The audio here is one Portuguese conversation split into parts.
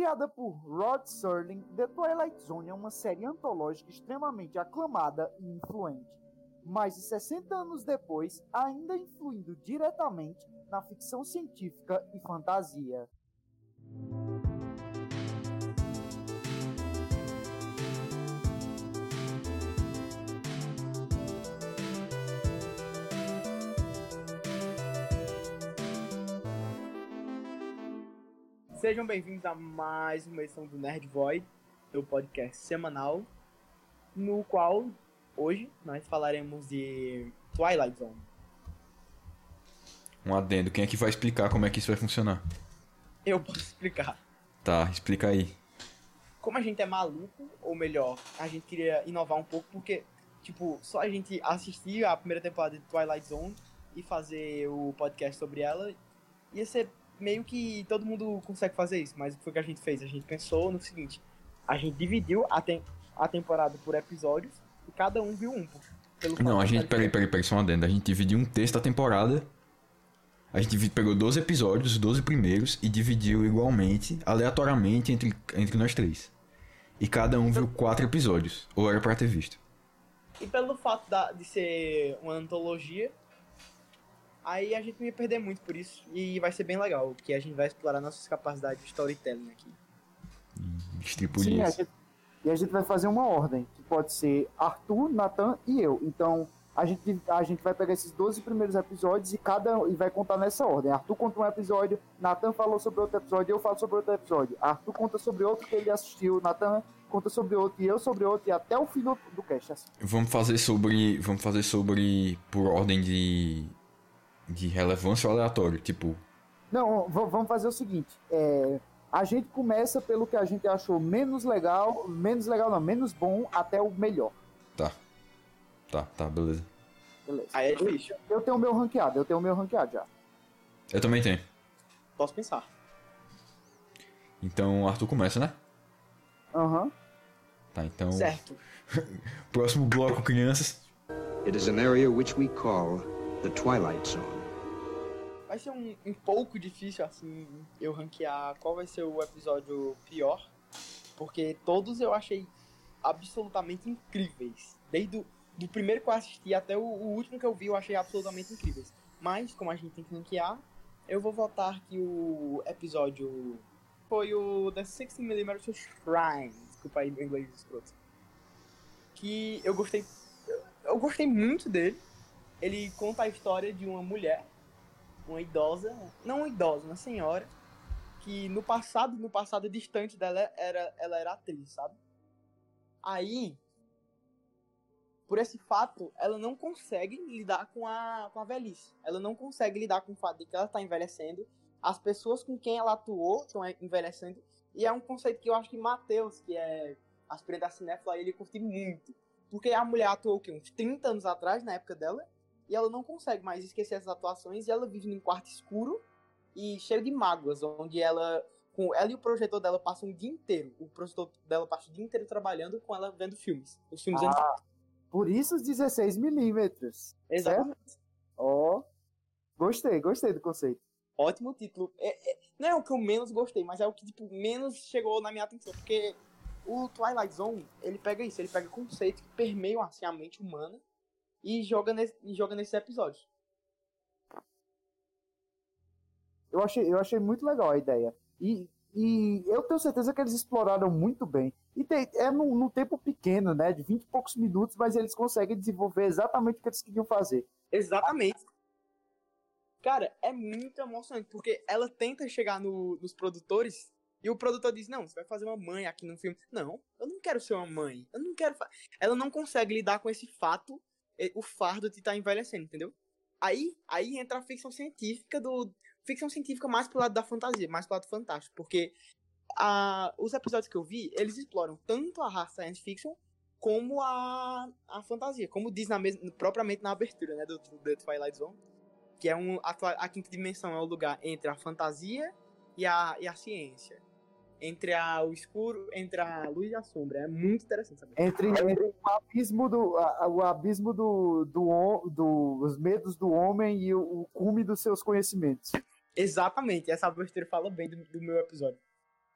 Criada por Rod Serling, The Twilight Zone é uma série antológica extremamente aclamada e influente. Mais de 60 anos depois, ainda influindo diretamente na ficção científica e fantasia. Sejam bem-vindos a mais uma edição do Nerd Void, o podcast semanal, no qual hoje nós falaremos de Twilight Zone. Um adendo, quem é que vai explicar como é que isso vai funcionar? Eu posso explicar. Tá, explica aí. Como a gente é maluco, ou melhor, a gente queria inovar um pouco, porque, tipo, só a gente assistir a primeira temporada de Twilight Zone e fazer o podcast sobre ela ia ser meio que todo mundo consegue fazer isso, mas o que foi que a gente fez? A gente pensou no seguinte: a gente dividiu a, tem a temporada por episódios e cada um viu um. Não, a gente. Peraí, peraí, peraí, só uma adenda. A gente dividiu um texto da temporada. A gente pegou 12 episódios, os 12 primeiros, e dividiu igualmente, aleatoriamente, entre, entre nós três. E cada um viu quatro episódios. Ou era pra ter visto. E pelo fato da, de ser uma antologia, Aí a gente não ia perder muito por isso. E vai ser bem legal, porque a gente vai explorar nossas capacidades de storytelling aqui. Sim, a gente, e a gente vai fazer uma ordem, que pode ser Arthur, Nathan e eu. Então, a gente, a gente vai pegar esses 12 primeiros episódios e cada e vai contar nessa ordem. Arthur conta um episódio, Nathan falou sobre outro episódio, eu falo sobre outro episódio. Arthur conta sobre outro que ele assistiu, Nathan conta sobre outro e eu sobre outro e até o fim do, do cast. Assim. Vamos fazer sobre, vamos fazer sobre por ordem de de relevância ou aleatório, tipo. Não, vamos fazer o seguinte. É, a gente começa pelo que a gente achou menos legal, menos legal não, menos bom até o melhor. Tá. Tá, tá, beleza. Beleza. Aí é difícil. Eu, eu tenho o meu ranqueado, eu tenho o meu ranqueado já. Eu também tenho. Posso pensar. Então, Arthur começa, né? Aham. Uhum. Tá, então. Certo. Próximo bloco, crianças. It is an area which we call the Twilight Zone vai ser um, um pouco difícil, assim, eu ranquear qual vai ser o episódio pior, porque todos eu achei absolutamente incríveis. Desde o do primeiro que eu assisti até o, o, último que eu vi, eu achei absolutamente incríveis. Mas, como a gente tem que ranquear, eu vou votar que o episódio foi o The 60mm Shrine. Desculpa aí meu inglês escroto. Que eu gostei. Eu gostei muito dele. Ele conta a história de uma mulher uma idosa, não uma idosa, uma senhora, que no passado, no passado distante dela, era, ela era atriz, sabe? Aí, por esse fato, ela não consegue lidar com a, com a velhice. Ela não consegue lidar com o fato de que ela está envelhecendo. As pessoas com quem ela atuou estão envelhecendo. E é um conceito que eu acho que Matheus, que é aspirante da cinéfila, ele curte muito. Porque a mulher atuou o quê? uns 30 anos atrás, na época dela, e ela não consegue mais esquecer essas atuações e ela vive num quarto escuro e cheio de mágoas, onde ela com ela e o projetor dela passam o dia inteiro. O projetor dela passa o dia inteiro trabalhando com ela vendo filmes. Os filmes ah, Por isso os 16 milímetros. Exatamente. Ó, oh, gostei, gostei do conceito. Ótimo título. É, é, não é o que eu menos gostei, mas é o que tipo, menos chegou na minha atenção. Porque o Twilight Zone, ele pega isso, ele pega conceitos que permeiam assim, a mente humana e joga, nesse, e joga nesses episódios. Eu achei, eu achei muito legal a ideia. E, e eu tenho certeza que eles exploraram muito bem. E tem, é num, num, tempo pequeno, né? De 20 e poucos minutos, mas eles conseguem desenvolver exatamente o que eles queriam fazer. Exatamente. Cara, é muito emocionante, porque ela tenta chegar no, nos produtores e o produtor diz: Não, você vai fazer uma mãe aqui no filme. Não, eu não quero ser uma mãe. Eu não quero. Ela não consegue lidar com esse fato o fardo de estar tá envelhecendo, entendeu? Aí, aí entra a ficção científica do. Ficção científica mais pro lado da fantasia, mais pro lado fantástico. Porque a, os episódios que eu vi, eles exploram tanto a raça science fiction como a, a fantasia. Como diz na mesma, propriamente na abertura né, do, do Twilight Zone. Que é um, a, a quinta dimensão é o lugar entre a fantasia e a, e a ciência entre a, o escuro, entre a luz e a sombra. É muito interessante saber. Entre, entre o abismo do a, o abismo do, do, do os medos do homem e o, o cume dos seus conhecimentos. Exatamente, essa abertura fala bem do, do meu episódio.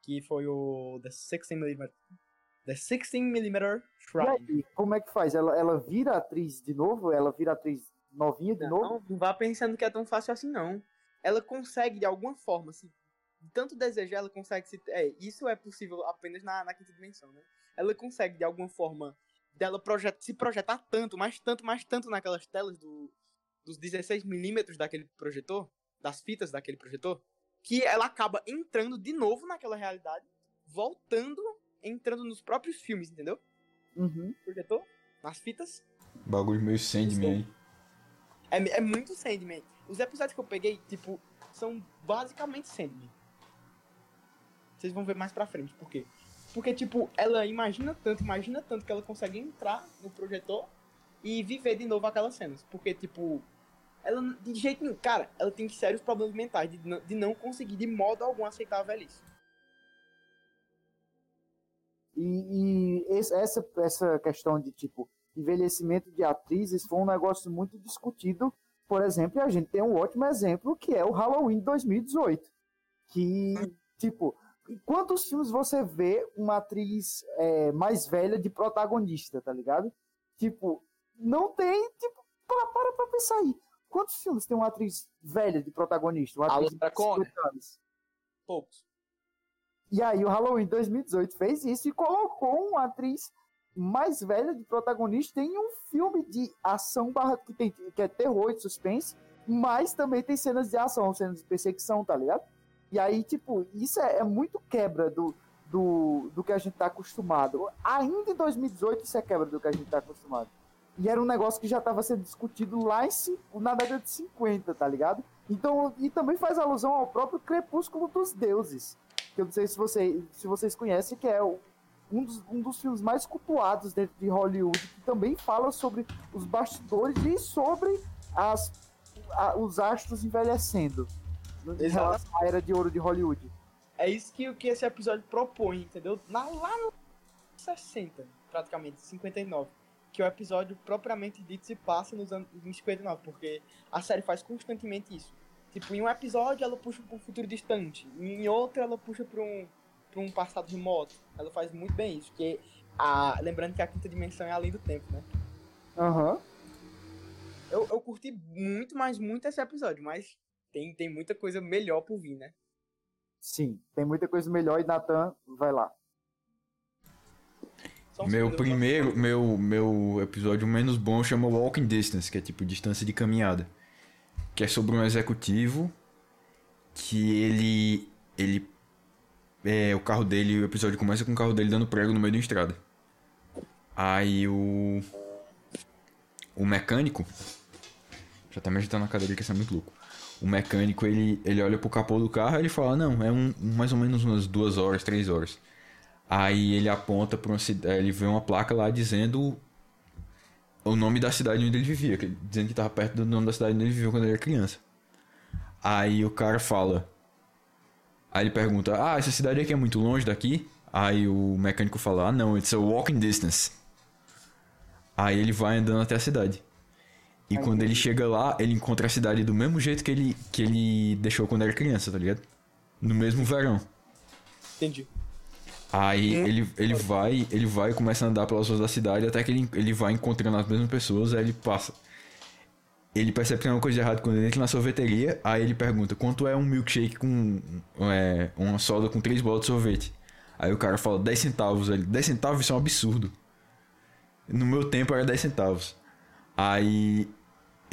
que foi o The 16mm. The 16mm Shrine. Como é que faz? Ela, ela vira atriz de novo? Ela vira atriz novinha de não, novo? Não vá pensando que é tão fácil assim, não. Ela consegue, de alguma forma, se tanto desejar, ela consegue se. É, isso é possível apenas na, na quinta dimensão, né? Ela consegue, de alguma forma, dela projet, se projetar tanto, mais tanto, mais tanto naquelas telas do, dos 16mm daquele projetor, das fitas daquele projetor, que ela acaba entrando de novo naquela realidade, voltando, entrando nos próprios filmes, entendeu? Uhum. Projetor, nas fitas. Bagulho meio Sandman. É, é muito Sandman. Os episódios que eu peguei, tipo, são basicamente Sandman. Vocês vão ver mais pra frente, por quê? Porque, tipo, ela imagina tanto, imagina tanto que ela consegue entrar no projetor e viver de novo aquelas cenas. Porque, tipo, ela de jeito nenhum. Cara, ela tem sérios problemas mentais de, de não conseguir de modo algum aceitar a velhice. E, e essa, essa questão de, tipo, envelhecimento de atrizes foi um negócio muito discutido. Por exemplo, a gente tem um ótimo exemplo que é o Halloween 2018. Que, tipo, quantos filmes você vê uma atriz é, mais velha de protagonista, tá ligado? Tipo, não tem, tipo, para, para pra pensar aí. Quantos filmes tem uma atriz velha de protagonista? Uma atriz de 50 anos? Poucos. E aí o Halloween 2018 fez isso e colocou uma atriz mais velha de protagonista em um filme de ação barra, que, tem, que é terror e suspense, mas também tem cenas de ação, cenas de perseguição, tá ligado? E aí, tipo, isso é, é muito quebra do, do, do que a gente tá acostumado. Ainda em 2018 isso é quebra do que a gente tá acostumado. E era um negócio que já estava sendo discutido lá em, na década de 50, tá ligado? Então, e também faz alusão ao próprio Crepúsculo dos Deuses. Que eu não sei se, você, se vocês conhecem, que é um dos, um dos filmes mais cultuados dentro de Hollywood, que também fala sobre os bastidores e sobre as, a, os astros envelhecendo. Em relação à era de ouro de Hollywood. É isso que, que esse episódio propõe, entendeu? Na, lá no 60, praticamente, 59 que o episódio propriamente dito se passa nos anos 59, porque a série faz constantemente isso. Tipo, em um episódio ela puxa para um futuro distante, em outro ela puxa para um, pra um passado remoto. Ela faz muito bem isso, porque a, lembrando que a quinta dimensão é além do tempo, né? Aham. Uhum. Eu, eu curti muito, mas muito esse episódio, mas tem, tem muita coisa melhor por vir, né? Sim, tem muita coisa melhor e Nathan, vai lá meu primeiro, meu, meu episódio menos bom chama Walking Distance, que é tipo distância de caminhada. Que é sobre um executivo que ele. ele é, o carro dele, o episódio começa com o carro dele dando prego no meio da estrada. Aí o. O mecânico. Já tá me agitando na cadeira que isso é muito louco. O mecânico ele, ele olha pro capô do carro e ele fala: Não, é um, mais ou menos umas duas horas, três horas. Aí ele aponta para uma cidade, ele vê uma placa lá dizendo o nome da cidade onde ele vivia, dizendo que estava perto do nome da cidade onde ele vivia quando ele era criança. Aí o cara fala. Aí ele pergunta: Ah, essa cidade aqui é muito longe daqui? Aí o mecânico fala: Ah, não, it's a walking distance. Aí ele vai andando até a cidade. E quando ele chega lá, ele encontra a cidade do mesmo jeito que ele, que ele deixou quando era criança, tá ligado? No mesmo verão. Entendi. Aí hum. ele, ele vai, ele vai e começa a andar pelas ruas da cidade até que ele, ele vai encontrando as mesmas pessoas, aí ele passa. Ele percebe que tem uma coisa de errado quando ele entra na sorveteria, aí ele pergunta quanto é um milkshake com é, uma soda com três bolas de sorvete. Aí o cara fala 10 centavos, ele, 10 centavos isso é um absurdo. No meu tempo era 10 centavos. Aí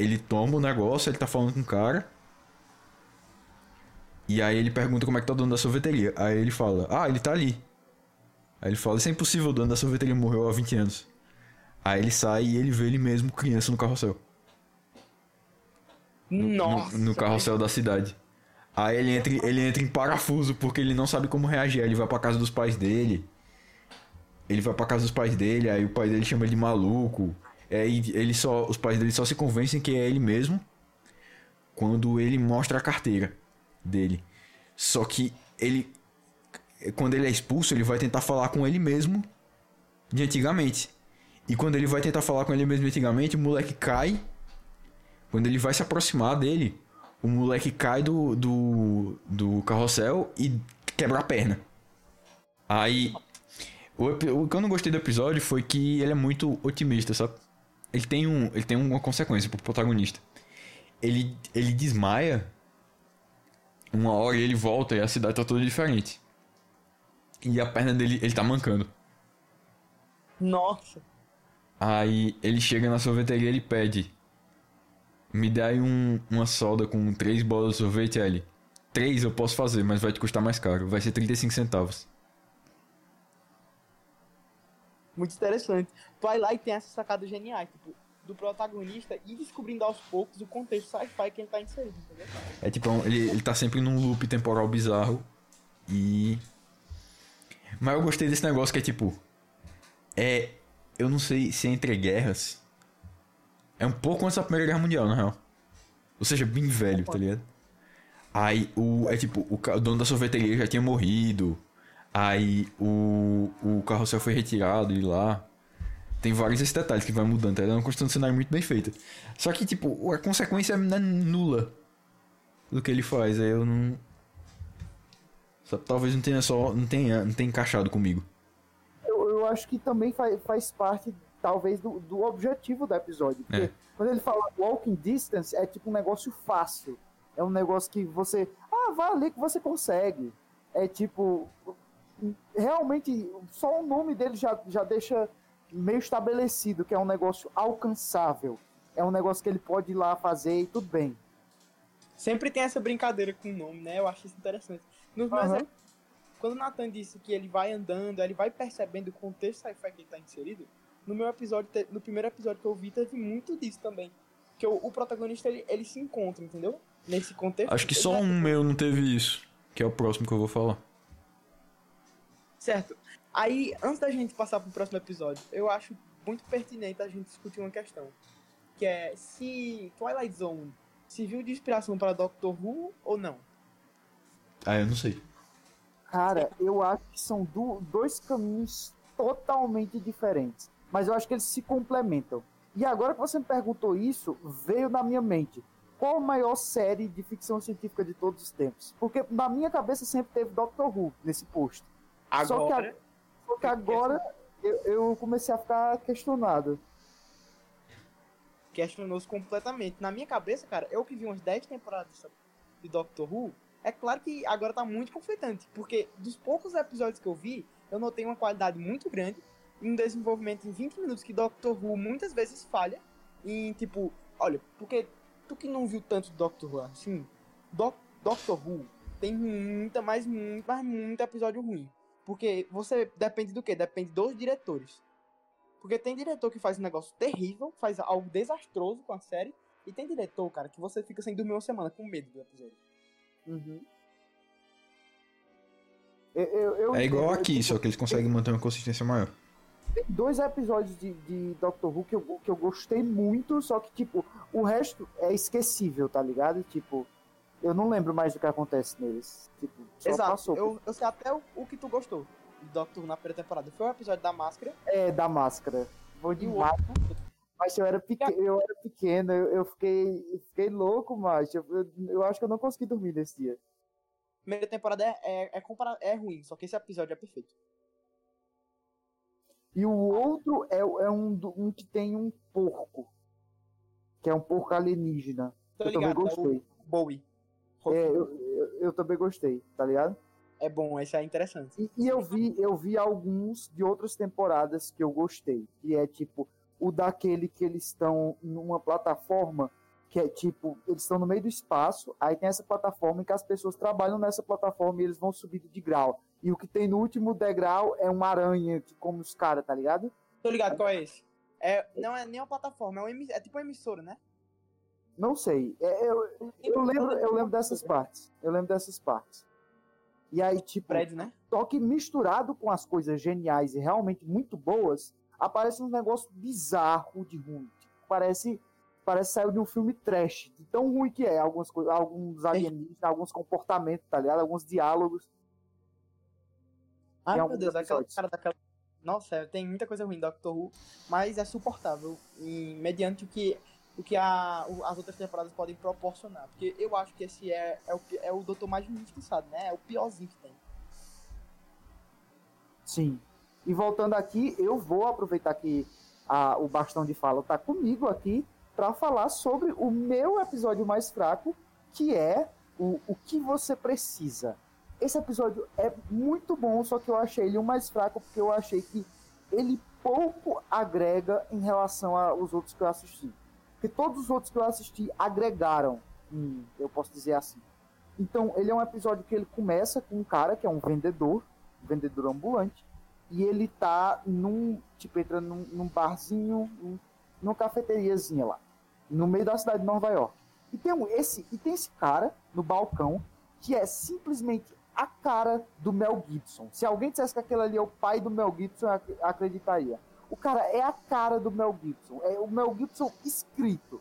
ele toma o negócio, ele tá falando com o cara. E aí ele pergunta como é que tá o dono da sorveteria. Aí ele fala: "Ah, ele tá ali". Aí ele fala: Isso é impossível, o dono da sorveteria morreu há 20 anos. Aí ele sai e ele vê ele mesmo criança no carrossel. No, Nossa! No, no carrossel da cidade. Aí ele entra, ele entra em parafuso porque ele não sabe como reagir. Aí ele vai pra casa dos pais dele. Ele vai pra casa dos pais dele, aí o pai dele chama ele de maluco. É, ele só, os pais dele só se convencem que é ele mesmo quando ele mostra a carteira dele. Só que ele quando ele é expulso, ele vai tentar falar com ele mesmo de antigamente. E quando ele vai tentar falar com ele mesmo de antigamente, o moleque cai. Quando ele vai se aproximar dele, o moleque cai do, do, do carrossel e quebra a perna. Aí. O, o que eu não gostei do episódio foi que ele é muito otimista, sabe? Ele tem, um, ele tem uma consequência pro protagonista. Ele, ele desmaia uma hora e ele volta e a cidade tá toda diferente. E a perna dele, ele tá mancando. Nossa. Aí ele chega na sorveteria e ele pede. Me dá aí um, uma soda com três bolas de sorvete, ele. Três eu posso fazer, mas vai te custar mais caro. Vai ser 35 centavos. Muito interessante. Twilight tem essa sacada genial, tipo, do protagonista e descobrindo aos poucos o contexto sci-fi que ele tá inserido, entendeu? É tipo, ele, ele tá sempre num loop temporal bizarro. E. Mas eu gostei desse negócio que é tipo. É. Eu não sei se é entre guerras. É um pouco antes da Primeira Guerra Mundial, na real. Ou seja, bem velho, tá ligado? Aí o. É tipo, o, o dono da sorveteria já tinha morrido. Aí o, o carrossel foi retirado de lá. Tem vários esses detalhes que vai mudando. É uma construção de cenário muito bem feita. Só que, tipo, a consequência é nula do que ele faz. Aí eu não. Talvez não tenha só. Não tenha, não tenha encaixado comigo. Eu, eu acho que também faz, faz parte, talvez, do, do objetivo do episódio. Porque é. quando ele fala walking distance, é tipo um negócio fácil. É um negócio que você. Ah, vai ali que você consegue. É tipo. Realmente, só o nome dele já, já deixa meio estabelecido, que é um negócio alcançável. É um negócio que ele pode ir lá fazer e tudo bem. Sempre tem essa brincadeira com o nome, né? Eu acho isso interessante. Nos uhum. Quando o Nathan disse que ele vai andando, ele vai percebendo o contexto sci-fi que ele está inserido, no meu episódio, no primeiro episódio que eu vi, teve muito disso também. Que o, o protagonista, ele, ele se encontra, entendeu? Nesse contexto. Acho que só um meu não teve isso, que é o próximo que eu vou falar. Certo. Aí, antes da gente passar pro próximo episódio, eu acho muito pertinente a gente discutir uma questão. Que é se Twilight Zone serviu de inspiração para Doctor Who ou não? Ah, eu não sei. Cara, eu acho que são do, dois caminhos totalmente diferentes. Mas eu acho que eles se complementam. E agora que você me perguntou isso, veio na minha mente. Qual a maior série de ficção científica de todos os tempos? Porque na minha cabeça sempre teve Doctor Who nesse posto. Agora... Só que agora eu, eu comecei a ficar questionado. Questionou-se completamente. Na minha cabeça, cara, eu que vi umas 10 temporadas de Doctor Who, é claro que agora tá muito conflitante. Porque dos poucos episódios que eu vi, eu notei uma qualidade muito grande um desenvolvimento em 20 minutos que Doctor Who muitas vezes falha. Em tipo, olha, porque tu que não viu tanto Doctor Who assim, Do Doctor Who tem muita, mais muito, mais muito episódio ruim. Porque você depende do quê? Depende dos diretores. Porque tem diretor que faz um negócio terrível, faz algo desastroso com a série, e tem diretor, cara, que você fica sem dormir uma semana com medo do episódio. Uhum. Eu, eu, eu, é igual aqui, só que eles conseguem manter uma consistência maior. Tem dois episódios de, de Doctor Who que eu, que eu gostei muito, só que, tipo, o resto é esquecível, tá ligado? Tipo, eu não lembro mais do que acontece neles. Tipo, Exato. Passou. Eu, eu sei até o, o que tu gostou do Doctor na primeira temporada. Foi o episódio da máscara. É, da máscara. Foi demais. Mas eu era, pequeno, eu era pequeno, eu, eu fiquei, fiquei louco, mas eu, eu, eu, acho que eu não consegui dormir nesse dia. Primeira temporada é, é, é, é ruim, só que esse episódio é perfeito. E o outro é, é um, um que tem um porco. Que é um porco alienígena. Tô eu ligado, também gostei. É o Bowie. É, eu, eu, eu, também gostei, tá ligado? É bom, esse é interessante. E, e, eu vi, eu vi alguns de outras temporadas que eu gostei, que é tipo o daquele que eles estão numa plataforma que é tipo, eles estão no meio do espaço, aí tem essa plataforma em que as pessoas trabalham nessa plataforma e eles vão subindo de grau. E o que tem no último degrau é uma aranha que come os caras, tá ligado? Tô ligado, qual é esse? É, não é nem uma plataforma, é, um, é tipo uma emissora, né? Não sei. É, eu, eu, lembro, eu lembro dessas partes. Eu lembro dessas partes. E aí, tipo, Prédio, né? só que misturado com as coisas geniais e realmente muito boas, aparece um negócio bizarro de ruim. Tipo, parece, parece saiu de um filme trash, de tão ruim que é. Algumas coisas, alguns alienígenas, alguns comportamentos, tá ligado? Alguns diálogos. Ai, meu Deus, aquela cara daquela. Nossa, tem muita coisa ruim Doctor Who, mas é suportável. E mediante o que o que a, as outras temporadas podem proporcionar. Porque eu acho que esse é, é, o, é o doutor mais injustiçado, né? É o piorzinho que tem. Sim. E voltando aqui, eu vou aproveitar que a, o bastão de fala está comigo aqui para falar sobre o meu episódio mais fraco, que é o, o que você precisa. Esse episódio é muito bom, só que eu achei ele o mais fraco porque eu achei que ele pouco agrega em relação aos outros que eu assisti. Porque todos os outros que eu assisti agregaram, eu posso dizer assim. Então, ele é um episódio que ele começa com um cara que é um vendedor, um vendedor ambulante, e ele tá num, tipo, entra num, num barzinho, num, numa cafeteriazinha lá, no meio da cidade de Nova York. E tem, um, esse, e tem esse cara no balcão que é simplesmente a cara do Mel Gibson. Se alguém dissesse que aquele ali é o pai do Mel Gibson, acreditaria. O cara é a cara do Mel Gibson. É o Mel Gibson escrito.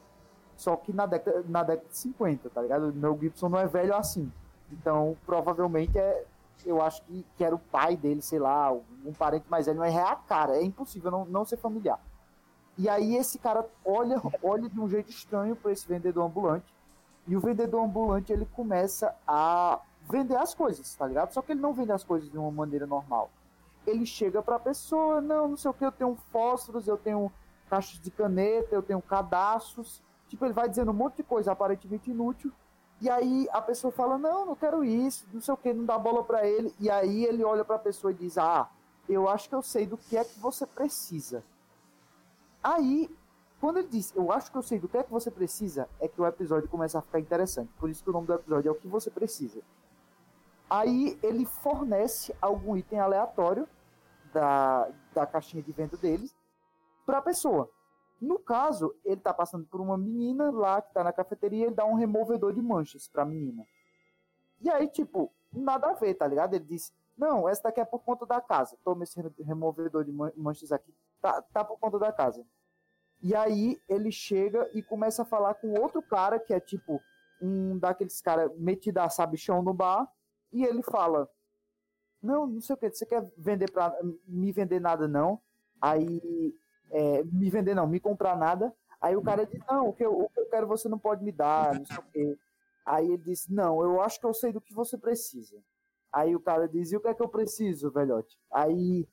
Só que na década, na década de 50, tá ligado? O Mel Gibson não é velho assim. Então, provavelmente é. Eu acho que, que era o pai dele, sei lá, um parente mais velho, mas é a cara. É impossível não, não ser familiar. E aí esse cara olha, olha de um jeito estranho para esse vendedor ambulante. E o vendedor ambulante ele começa a vender as coisas, tá ligado? Só que ele não vende as coisas de uma maneira normal. Ele chega para a pessoa, não, não sei o que, eu tenho fósforos, eu tenho caixas de caneta, eu tenho cadastros. Tipo, ele vai dizendo um monte de coisa aparentemente inútil. E aí a pessoa fala: Não, não quero isso, não sei o que, não dá bola para ele. E aí ele olha para a pessoa e diz: Ah, eu acho que eu sei do que é que você precisa. Aí, quando ele diz, eu acho que eu sei do que é que você precisa, é que o episódio começa a ficar interessante. Por isso que o nome do episódio é o que você precisa. Aí ele fornece algum item aleatório da, da caixinha de venda deles para a pessoa. No caso, ele está passando por uma menina lá que está na cafeteria, ele dá um removedor de manchas para a menina. E aí, tipo, nada a ver, tá ligado? Ele diz: Não, essa daqui é por conta da casa. Toma esse removedor de manchas aqui tá, tá por conta da casa. E aí ele chega e começa a falar com outro cara que é tipo um daqueles caras metido a sabichão no bar. E ele fala: Não, não sei o que, você quer vender pra me vender nada não? Aí, é, me vender não, me comprar nada. Aí o cara diz: Não, o que, eu, o que eu quero você não pode me dar, não sei o que. Aí ele diz: Não, eu acho que eu sei do que você precisa. Aí o cara diz: E o que é que eu preciso, velhote? Aí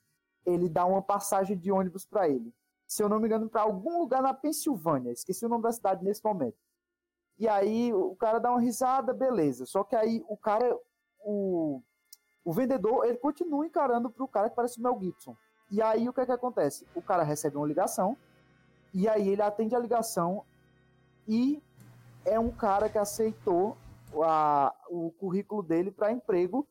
ele dá uma passagem de ônibus para ele. Se eu não me engano, para algum lugar na Pensilvânia. Esqueci o nome da cidade nesse momento. E aí o cara dá uma risada, beleza. Só que aí o cara, o, o vendedor, ele continua encarando pro cara que parece o Mel Gibson. E aí o que é que acontece? O cara recebe uma ligação, e aí ele atende a ligação e é um cara que aceitou a, o currículo dele para emprego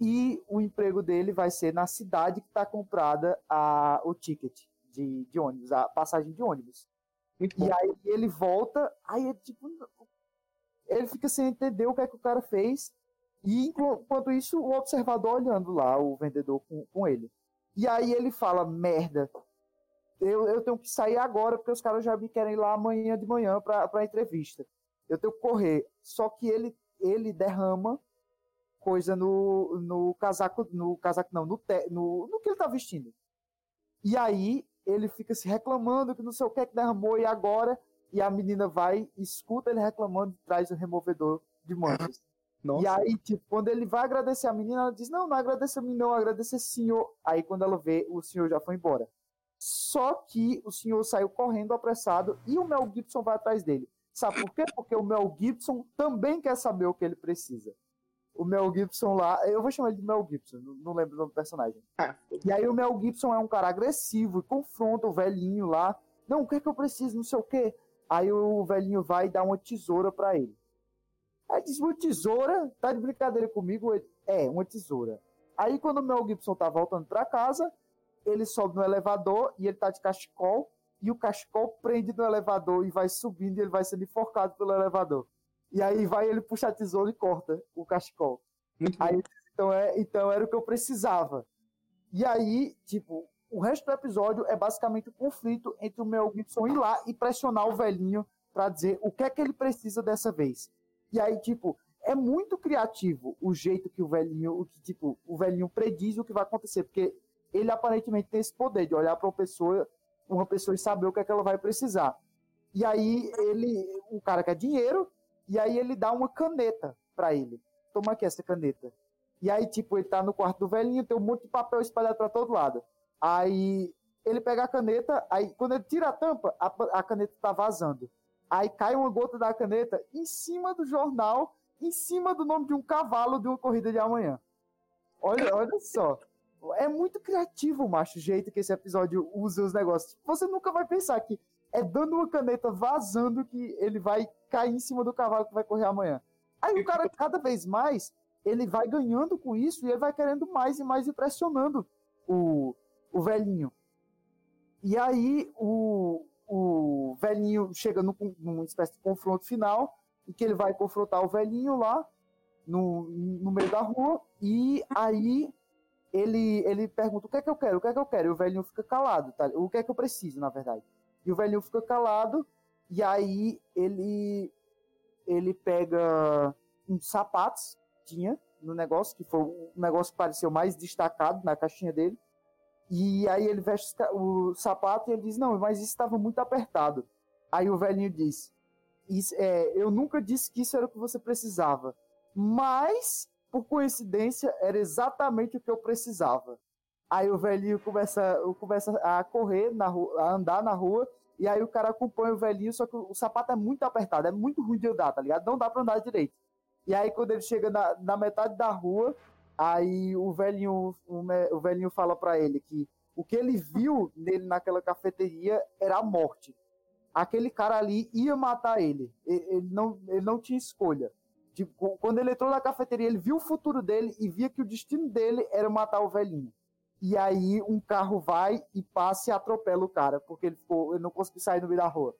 e o emprego dele vai ser na cidade que está comprada a, o ticket de, de ônibus, a passagem de ônibus. e aí ele volta, aí é tipo. Ele fica sem entender o que é que o cara fez. E enquanto isso, o observador olhando lá, o vendedor com, com ele. E aí ele fala: merda, eu, eu tenho que sair agora porque os caras já me querem lá amanhã de manhã para a entrevista. Eu tenho que correr. Só que ele, ele derrama coisa no, no casaco, no casaco não, no, te, no, no que ele tá vestindo. E aí ele fica se reclamando que não sei o que é que derramou e agora e a menina vai escuta ele reclamando e traz o removedor de manchas. Nossa. E aí, tipo, quando ele vai agradecer a menina, ela diz: Não, não agradeça a mim, não, agradeça senhor. Aí, quando ela vê, o senhor já foi embora. Só que o senhor saiu correndo apressado e o Mel Gibson vai atrás dele. Sabe por quê? Porque o Mel Gibson também quer saber o que ele precisa o Mel Gibson lá. Eu vou chamar ele de Mel Gibson, não, lembro o nome do personagem. Ah. E aí o Mel Gibson é um cara agressivo e confronta o velhinho lá. Não, o que é que eu preciso? Não sei o quê. Aí o velhinho vai dá uma tesoura para ele. Aí diz, uma tesoura? Tá de brincadeira comigo? É, uma tesoura. Aí quando o Mel Gibson tá voltando para casa, ele sobe no elevador e ele tá de cachecol. E o cachecol prende no elevador e vai subindo e ele vai sendo enforcado pelo elevador. E aí vai ele puxa a tesoura e corta o cachecol. Muito aí, então, é, então era o que eu precisava. E aí, tipo, o resto do episódio é basicamente o um conflito entre o Mel Gibson ir lá e pressionar o velhinho para dizer o que é que ele precisa dessa vez. E aí, tipo, é muito criativo o jeito que o velhinho, o que tipo, o velhinho prediz o que vai acontecer, porque ele aparentemente tem esse poder de olhar para uma pessoa, uma pessoa e saber o que é que ela vai precisar. E aí ele, o cara quer dinheiro, e aí ele dá uma caneta para ele. Toma aqui essa caneta. E aí, tipo, ele tá no quarto do velhinho, tem um monte de papel espalhado para todo lado. Aí ele pega a caneta, aí quando ele tira a tampa, a, a caneta tá vazando. Aí cai uma gota da caneta em cima do jornal, em cima do nome de um cavalo de uma corrida de amanhã. Olha, olha só. É muito criativo, macho, o jeito que esse episódio usa os negócios. Você nunca vai pensar que é dando uma caneta vazando que ele vai cair em cima do cavalo que vai correr amanhã. Aí o cara, cada vez mais, ele vai ganhando com isso e ele vai querendo mais e mais impressionando o, o velhinho. E aí o, o velhinho chega num, numa espécie de confronto final, e que ele vai confrontar o velhinho lá no, no meio da rua, e aí ele, ele pergunta o que é que eu quero, o que é que eu quero, e o velhinho fica calado, tá? o que é que eu preciso, na verdade. E o velhinho fica calado, e aí ele ele pega uns sapatos, tinha no negócio, que foi o negócio que pareceu mais destacado na caixinha dele, e aí ele veste o sapato e ele diz: Não, mas isso estava muito apertado. Aí o velhinho diz: é, Eu nunca disse que isso era o que você precisava. Mas, por coincidência, era exatamente o que eu precisava. Aí o velhinho começa, começa a correr, na rua, a andar na rua. E aí o cara acompanha o velhinho, só que o sapato é muito apertado, é muito ruim de andar, tá ligado? Não dá pra andar direito. E aí quando ele chega na, na metade da rua, Aí o velhinho, o, velhinho fala para ele que o que ele viu nele naquela cafeteria era a morte. Aquele cara ali ia matar ele. Ele não, ele não tinha escolha. Tipo, quando ele entrou na cafeteria, ele viu o futuro dele e via que o destino dele era matar o velhinho. E aí um carro vai e passa e atropela o cara, porque ele, ficou, ele não conseguiu sair no meio da rua.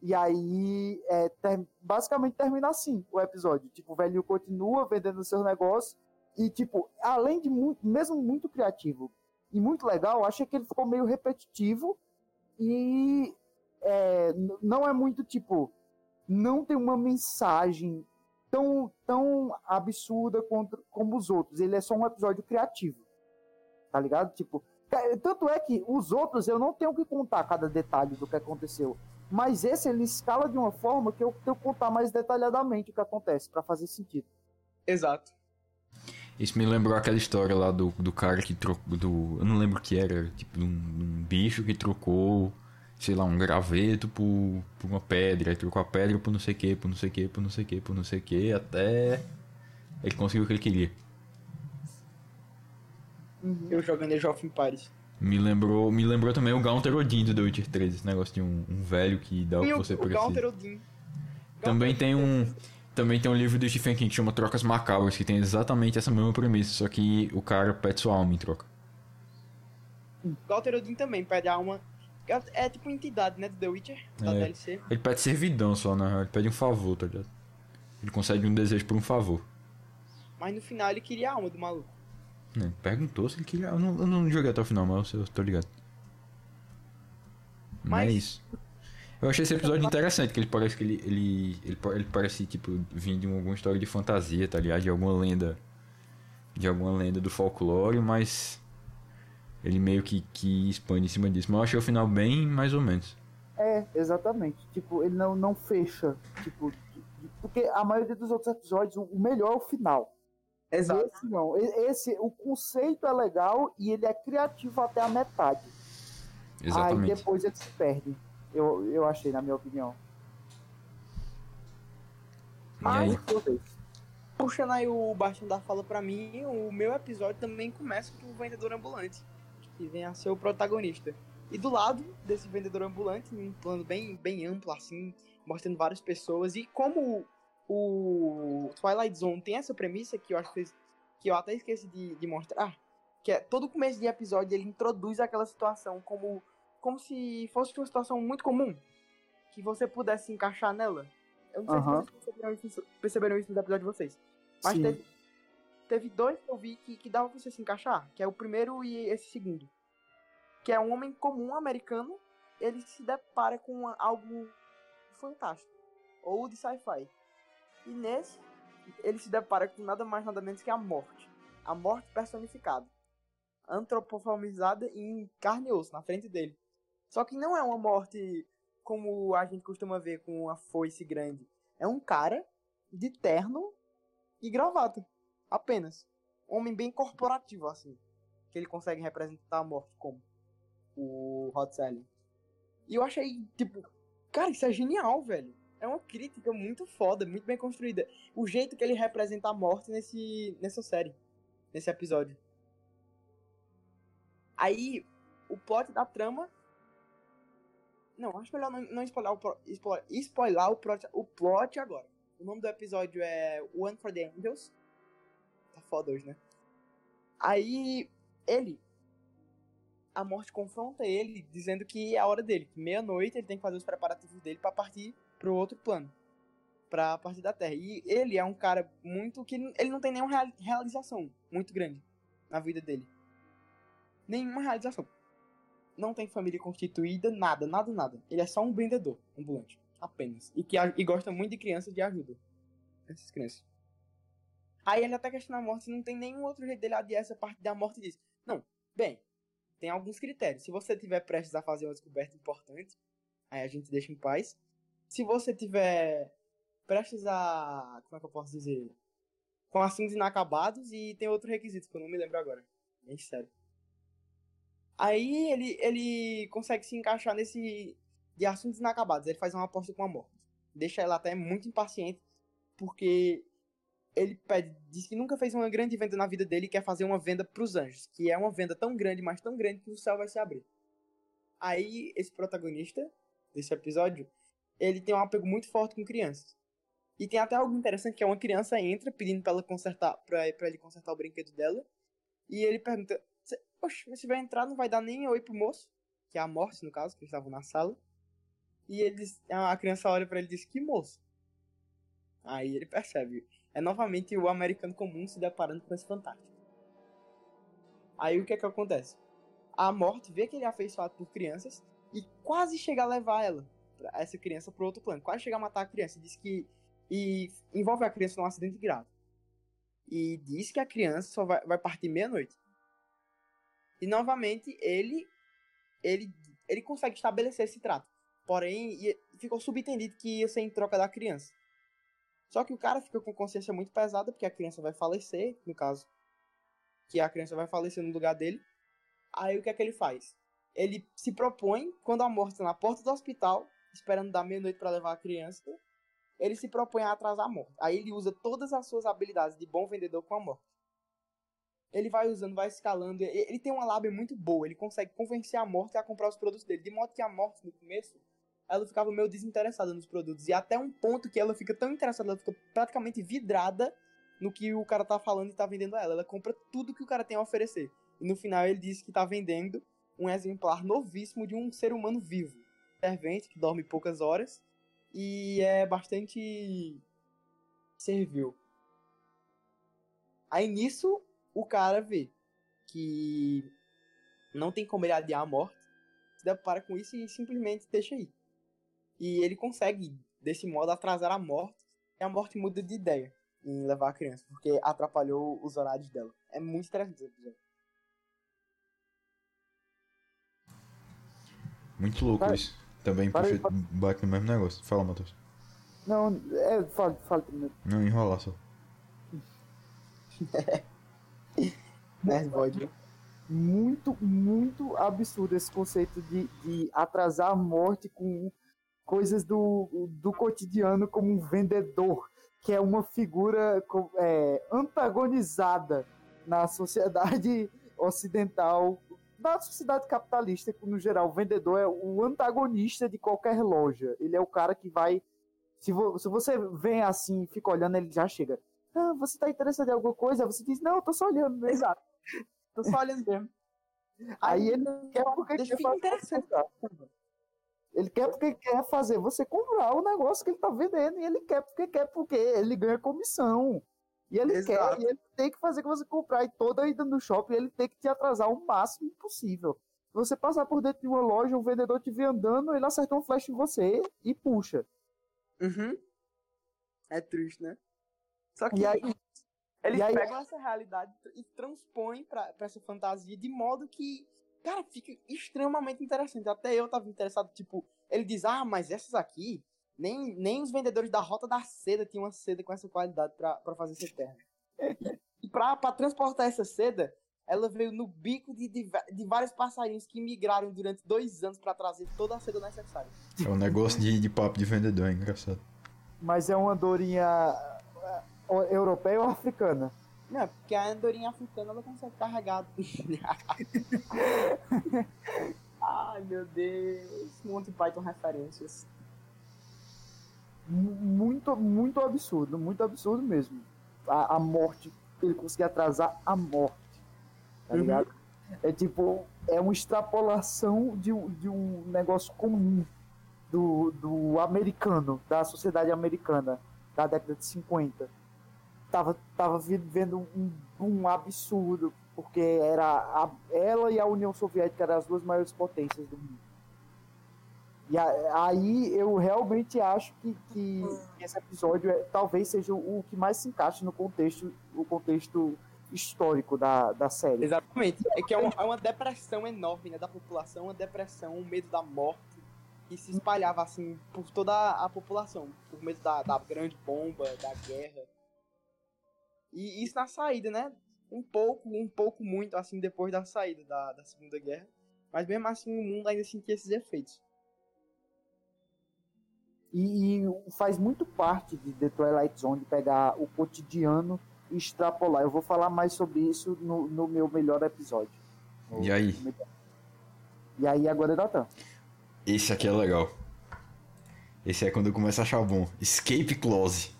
E aí, é, ter, basicamente termina assim o episódio. Tipo, o velhinho continua vendendo seus negócios e, tipo, além de muito, mesmo muito criativo e muito legal, achei que ele ficou meio repetitivo e é, não é muito, tipo, não tem uma mensagem tão, tão absurda contra, como os outros. Ele é só um episódio criativo. Tá ligado? Tipo, tanto é que os outros eu não tenho que contar cada detalhe do que aconteceu. Mas esse ele escala de uma forma que eu tenho que contar mais detalhadamente o que acontece para fazer sentido. Exato. Isso me lembrou aquela história lá do, do cara que trocou. Do, eu não lembro o que era, tipo, um, um bicho que trocou, sei lá, um graveto por, por uma pedra. Aí trocou a pedra por não sei o que, por não sei o que, por não sei o que, por não sei o que, até ele conseguiu o que ele queria. Uhum. Eu jogando Age of Empires. Me lembrou, me lembrou também o Gaunter Odin do The Witcher 3, esse negócio de um, um velho que dá o que você o precisa. Gaunter Odin. Também tem um. Também tem um livro do Stephen King que chama Trocas Macabras, que tem exatamente essa mesma premissa, só que o cara pede sua alma em troca. Walter Odin também pede a alma. É, tipo uma entidade, né, do The Witcher, da é, DLC. Ele pede servidão só, né? Ele pede um favor, tá ligado? Ele concede um desejo por um favor. Mas no final ele queria a alma do maluco. É, perguntou se ele queria. Eu não, eu não joguei até o final, mas eu tô ligado. Mas, mas é. Eu achei esse episódio interessante, que ele parece que ele, ele, ele, ele parece, tipo, vir de alguma história de fantasia, tá ligado? De alguma lenda. De alguma lenda do folclore, mas. Ele meio que, que expande em cima disso. Mas eu achei o final bem mais ou menos. É, exatamente. Tipo, ele não, não fecha. Tipo, porque a maioria dos outros episódios, o melhor é o final. Exato. Esse não. Esse, o conceito é legal e ele é criativo até a metade. Exatamente. Aí depois ele se perde eu, eu achei, na minha opinião. Mas, puxando aí o Bastião da fala pra mim, o meu episódio também começa com o vendedor ambulante, que vem a ser o protagonista. E do lado desse vendedor ambulante, um plano bem, bem amplo, assim, mostrando várias pessoas. E como o Twilight Zone tem essa premissa que eu acho que, que eu até esqueci de, de mostrar, que é todo começo de episódio ele introduz aquela situação como como se fosse uma situação muito comum, que você pudesse se encaixar nela. Eu não sei uhum. se vocês perceberam isso, perceberam isso no episódio de vocês. Mas teve, teve dois que eu vi que, que dava pra você se encaixar, que é o primeiro e esse segundo. Que é um homem comum americano, ele se depara com algo fantástico, ou de sci-fi. E nesse, ele se depara com nada mais nada menos que a morte. A morte personificada. Antropomorfizada em carne e osso, na frente dele. Só que não é uma morte como a gente costuma ver com uma foice grande. É um cara de terno e gravata. Apenas. homem bem corporativo, assim. Que ele consegue representar a morte como o Hot Sally. E eu achei, tipo, cara, isso é genial, velho. É uma crítica muito foda, muito bem construída. O jeito que ele representa a morte nesse, nessa série, nesse episódio. Aí, o plot da trama. Não, acho melhor não, não spoiler, o, spoiler, spoiler o, plot, o plot agora. O nome do episódio é One for the Angels. Tá foda hoje, né? Aí, ele. A morte confronta ele, dizendo que é a hora dele. Meia-noite ele tem que fazer os preparativos dele para partir pro outro plano. Pra partir da Terra. E ele é um cara muito. que Ele não tem nenhuma realização muito grande na vida dele. Nenhuma realização. Não tem família constituída, nada, nada, nada. Ele é só um vendedor ambulante. Apenas. E que e gosta muito de crianças de ajuda. Essas crianças. Aí ele até questiona a morte, não tem nenhum outro jeito dele adiar essa parte da morte diz: Não, bem, tem alguns critérios. Se você tiver prestes a fazer uma descoberta importante, aí a gente deixa em paz. Se você tiver prestes a. Como é que eu posso dizer? Com assuntos inacabados e tem outro requisito que eu não me lembro agora. É sério. Aí ele, ele consegue se encaixar nesse de assuntos inacabados. Ele faz uma aposta com a morte. Deixa ela até muito impaciente, porque ele pede, diz que nunca fez uma grande venda na vida dele e quer fazer uma venda para os anjos, que é uma venda tão grande, mas tão grande que o céu vai se abrir. Aí esse protagonista desse episódio, ele tem um apego muito forte com crianças. E tem até algo interessante que é uma criança entra pedindo para ela consertar, para ele consertar o brinquedo dela, e ele pergunta: "Poxa, mas se vai entrar não vai dar nem oi pro moço?" Que é a morte no caso, que eles estavam na sala. E eles, a criança olha para ele e diz: "Que moço?" Aí ele percebe é novamente o americano comum se deparando com esse fantástico. Aí o que é que acontece? A morte vê que ele é afeiçoado por crianças e quase chega a levar ela, essa criança, para outro plano. Quase chega a matar a criança. Diz que. E envolve a criança num acidente grave. E diz que a criança só vai, vai partir meia-noite. E novamente ele. Ele, ele consegue estabelecer esse trato. Porém, ficou subentendido que ia ser em troca da criança. Só que o cara fica com consciência muito pesada, porque a criança vai falecer, no caso. Que a criança vai falecer no lugar dele. Aí o que é que ele faz? Ele se propõe, quando a morte está na porta do hospital, esperando dar meia-noite para levar a criança, ele se propõe a atrasar a morte. Aí ele usa todas as suas habilidades de bom vendedor com a morte. Ele vai usando, vai escalando. Ele tem uma lábia muito boa. Ele consegue convencer a morte a comprar os produtos dele. De modo que a morte, no começo, ela ficava meio desinteressada nos produtos. E até um ponto que ela fica tão interessada, ela fica praticamente vidrada no que o cara tá falando e tá vendendo a ela. Ela compra tudo que o cara tem a oferecer. E no final ele diz que tá vendendo um exemplar novíssimo de um ser humano vivo. Servente, que dorme poucas horas. E é bastante servil. Aí nisso, o cara vê que não tem como ele adiar a morte. Se depara com isso e simplesmente deixa aí. E ele consegue, desse modo, atrasar a morte. E a morte muda de ideia em levar a criança, porque atrapalhou os horários dela. É muito interessante esse episódio. Muito louco isso. Também puxa, bate no mesmo negócio. Fala, Matheus. Não, é, fala, fala primeiro. Não, enrolar só. Nerdboy, muito, muito absurdo esse conceito de, de atrasar a morte com coisas do, do cotidiano como um vendedor, que é uma figura é, antagonizada na sociedade ocidental, na sociedade capitalista, no geral. O vendedor é o antagonista de qualquer loja. Ele é o cara que vai. Se, vo, se você vem assim fica olhando, ele já chega. Ah, você tá interessado em alguma coisa? Você diz, não, eu tô só olhando. Exato. Tô só olhando mesmo. Aí, ele quer porque quer fazer. Ele quer porque quer fazer você comprar o negócio que ele tá vendendo. E ele quer porque quer porque ele ganha comissão. E ele Exato. quer, e ele tem que fazer que você comprar. E toda a ida no shopping, ele tem que te atrasar o máximo possível. Se você passar por dentro de uma loja, o vendedor te vê andando, ele acerta um flash em você e puxa. Uhum. É triste, né? Só que e aí, eles aí, pegam essa realidade e transpõem pra, pra essa fantasia de modo que Cara, fica extremamente interessante. Até eu tava interessado, tipo, ele diz, ah, mas essas aqui, nem, nem os vendedores da Rota da Seda tinham uma seda com essa qualidade para fazer esse terno. E, pra, pra transportar essa seda, ela veio no bico de, de, de vários passarinhos que migraram durante dois anos para trazer toda a seda necessária. É um negócio de, de papo de vendedor, é engraçado. Mas é uma andorinha é, europeia ou africana? Não, porque a andorinha africana ela consegue carregar. Ai meu Deus, Monty Python referências. Muito, muito absurdo, muito absurdo mesmo. A, a morte, ele conseguir atrasar a morte tá uhum. ligado? É tipo, é uma extrapolação de, de um negócio comum do, do americano, da sociedade americana da década de 50. Tava, tava vivendo um, um absurdo, porque era a, ela e a União Soviética eram as duas maiores potências do mundo. E a, aí eu realmente acho que, que esse episódio é, talvez seja o, o que mais se encaixa no contexto, o contexto histórico da, da série. Exatamente. É que é uma, é uma depressão enorme né, da população, uma depressão, um medo da morte que se espalhava assim por toda a população, por medo da, da grande bomba, da guerra. E isso na saída, né? Um pouco, um pouco muito assim depois da saída da, da Segunda Guerra. Mas mesmo assim o mundo ainda sentia esses efeitos. E, e faz muito parte de The Twilight Zone pegar o cotidiano extrapolar. Eu vou falar mais sobre isso no, no meu melhor episódio. E aí? E aí agora é Datan. Esse aqui é legal. Esse é quando eu começo a achar bom. Escape Close.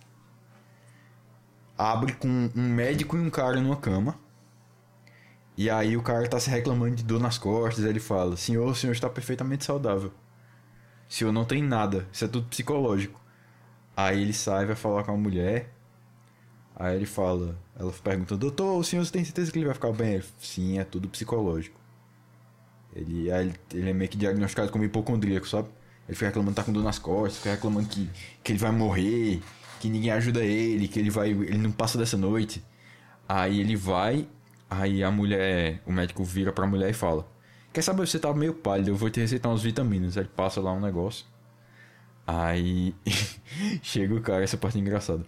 Abre com um médico e um cara numa cama. E aí o cara tá se reclamando de dor nas costas. Ele fala: Senhor, o senhor está perfeitamente saudável. O senhor não tem nada. Isso é tudo psicológico. Aí ele sai, vai falar com a mulher. Aí ele fala, ela pergunta, doutor, o senhor tem certeza que ele vai ficar bem? Ele, Sim, é tudo psicológico. Ele, ele, ele é meio que diagnosticado como hipocondríaco, sabe? Ele fica reclamando que tá com dor nas costas, fica reclamando que, que ele vai morrer, que ninguém ajuda ele, que ele vai. ele não passa dessa noite. Aí ele vai, aí a mulher. O médico vira pra mulher e fala: Quer saber, você tá meio pálido, eu vou te receitar umas vitaminas. Aí ele passa lá um negócio. Aí chega o cara, essa parte é engraçada.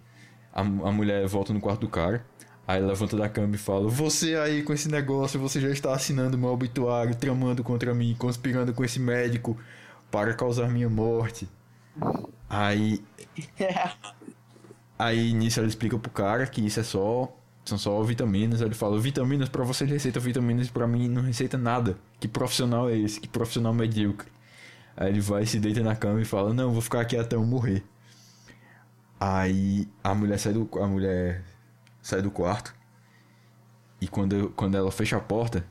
A, a mulher volta no quarto do cara. Aí levanta da cama e fala: Você aí com esse negócio, você já está assinando meu obituário, tramando contra mim, conspirando com esse médico para causar minha morte. Aí. aí nisso ela explica pro cara que isso é só. São só vitaminas. Aí ele fala: Vitaminas para você receita vitaminas, para mim não receita nada. Que profissional é esse? Que profissional medíocre. Aí ele vai, se deita na cama e fala: Não, vou ficar aqui até eu morrer. Aí a mulher sai do, a mulher sai do quarto. E quando, quando ela fecha a porta,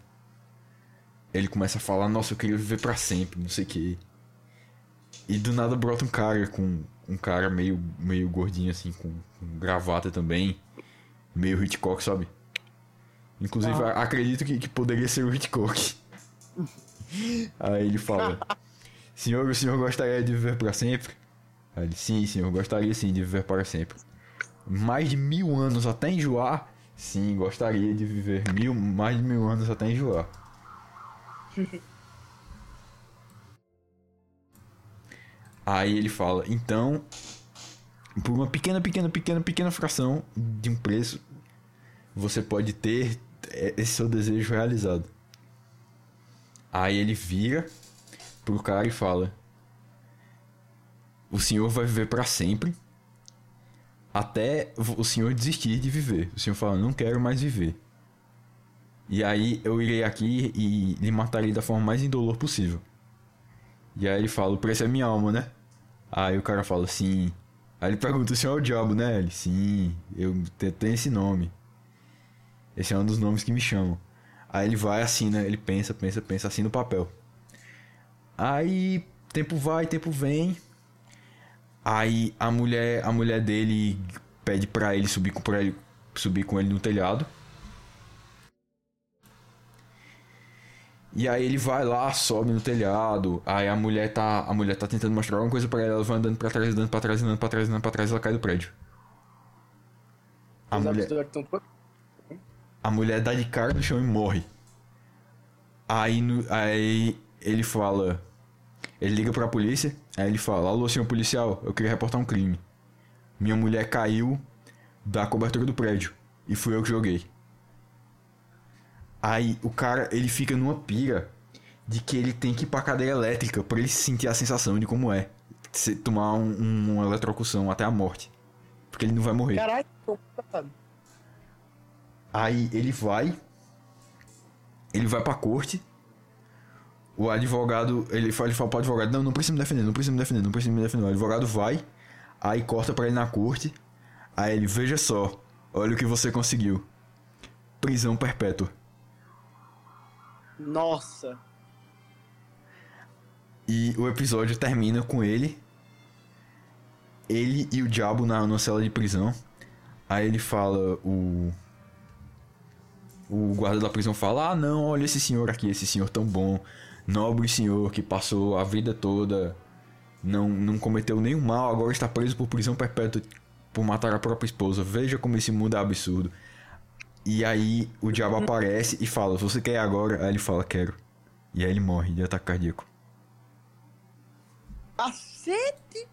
ele começa a falar: Nossa, eu queria viver para sempre, não sei o que. E do nada brota um cara com um cara meio, meio gordinho, assim, com, com gravata também. Meio Hitchcock, sabe? Inclusive, ah. acredito que, que poderia ser o Hitchcock. Aí ele fala: Senhor, o senhor gostaria de viver para sempre? Aí ele, sim, eu gostaria sim de viver para sempre. Mais de mil anos até enjoar? Sim, gostaria de viver mil, mais de mil anos até enjoar. Aí ele fala, então, por uma pequena, pequena, pequena, pequena fração de um preço, você pode ter esse seu desejo realizado. Aí ele vira pro cara e fala: o senhor vai viver para sempre até o senhor desistir de viver. O senhor fala, não quero mais viver. E aí eu irei aqui e lhe matarei da forma mais indolor possível. E aí ele fala, o preço é minha alma, né? Aí o cara fala, sim. Aí ele pergunta, o senhor é o diabo, né? Ele, sim, eu tenho esse nome. Esse é um dos nomes que me chamam. Aí ele vai assim, né? Ele pensa, pensa, pensa assim no papel. Aí tempo vai, tempo vem. Aí a mulher, a mulher dele pede pra ele subir com, pra ele, subir com ele no telhado. E aí ele vai lá, sobe no telhado. Aí a mulher tá, a mulher tá tentando mostrar alguma coisa para ela, ela vai andando para trás, andando para trás, andando para trás, andando para trás, ela cai do prédio. A mulher A mulher dá de cara no chão e morre. Aí, no, aí ele fala: ele liga pra polícia, aí ele fala: Alô, senhor policial, eu queria reportar um crime. Minha mulher caiu da cobertura do prédio e fui eu que joguei. Aí o cara, ele fica numa pira de que ele tem que ir pra cadeira elétrica pra ele sentir a sensação de como é. Se tomar um, um, uma eletrocução até a morte. Porque ele não vai morrer. Caralho, Aí ele vai. Ele vai pra corte. O advogado. Ele fala, ele fala pro advogado: Não, não precisa me defender, não precisa me defender, não precisa me defender. O advogado vai. Aí corta pra ele na corte. Aí ele: Veja só. Olha o que você conseguiu. Prisão perpétua. Nossa. E o episódio termina com ele. Ele e o diabo na, na cela de prisão. Aí ele fala, o. O guarda da prisão fala: Ah, não, olha esse senhor aqui, esse senhor tão bom. Nobre senhor que passou a vida toda. Não, não cometeu nenhum mal, agora está preso por prisão perpétua por matar a própria esposa. Veja como esse mundo é absurdo. E aí o diabo aparece e fala: Você quer agora? Aí ele fala: Quero. E aí ele morre de ataque cardíaco. Cacete!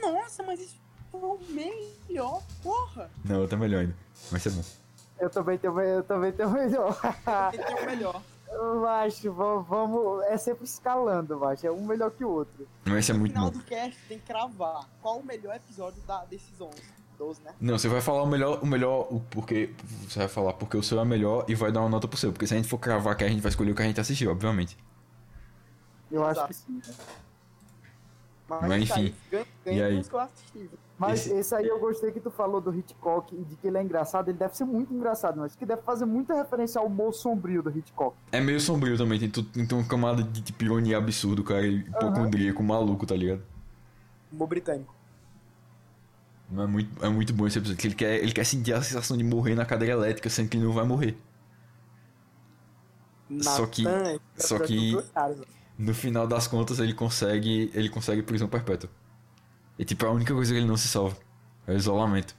Nossa, mas isso foi o melhor, porra! Não, tá melhor ainda. Vai ser bom. Eu também tenho, eu também tenho melhor. Ele tem o melhor. Macho, vamos, vamos. É sempre escalando, macho. É um melhor que o outro. Mas é No muito final bom. do cast tem que cravar qual o melhor episódio da, desses 11. 12, né? Não, você vai falar o melhor, o melhor, o porquê. Você vai falar porque o seu é melhor e vai dar uma nota pro seu. Porque se a gente for cravar que a gente vai escolher o que a gente assistiu, obviamente. Eu acho que sim. Mas tá enfim, aí, ganha, ganha e aí? uns que eu assisti. Mas Esse- esse... aí eu gostei que tu falou do Hitchcock e de que ele é engraçado. Ele deve ser muito engraçado, mas que deve fazer muita referência ao humor sombrio do Hitchcock. É meio sombrio também, tem, tu- tem uma camada de tipo, ironia absurdo, cara, hipocondríaco, maluco, tá ligado? Humor britânico. É muito, é muito bom esse episódio, que ele quer, ele quer sentir a sensação de morrer na cadeira elétrica, sendo que ele não vai morrer. Só que- é só que-. No final das contas, ele consegue, ele consegue prisão perpétua. E tipo, é a única coisa que ele não se salva. É o isolamento.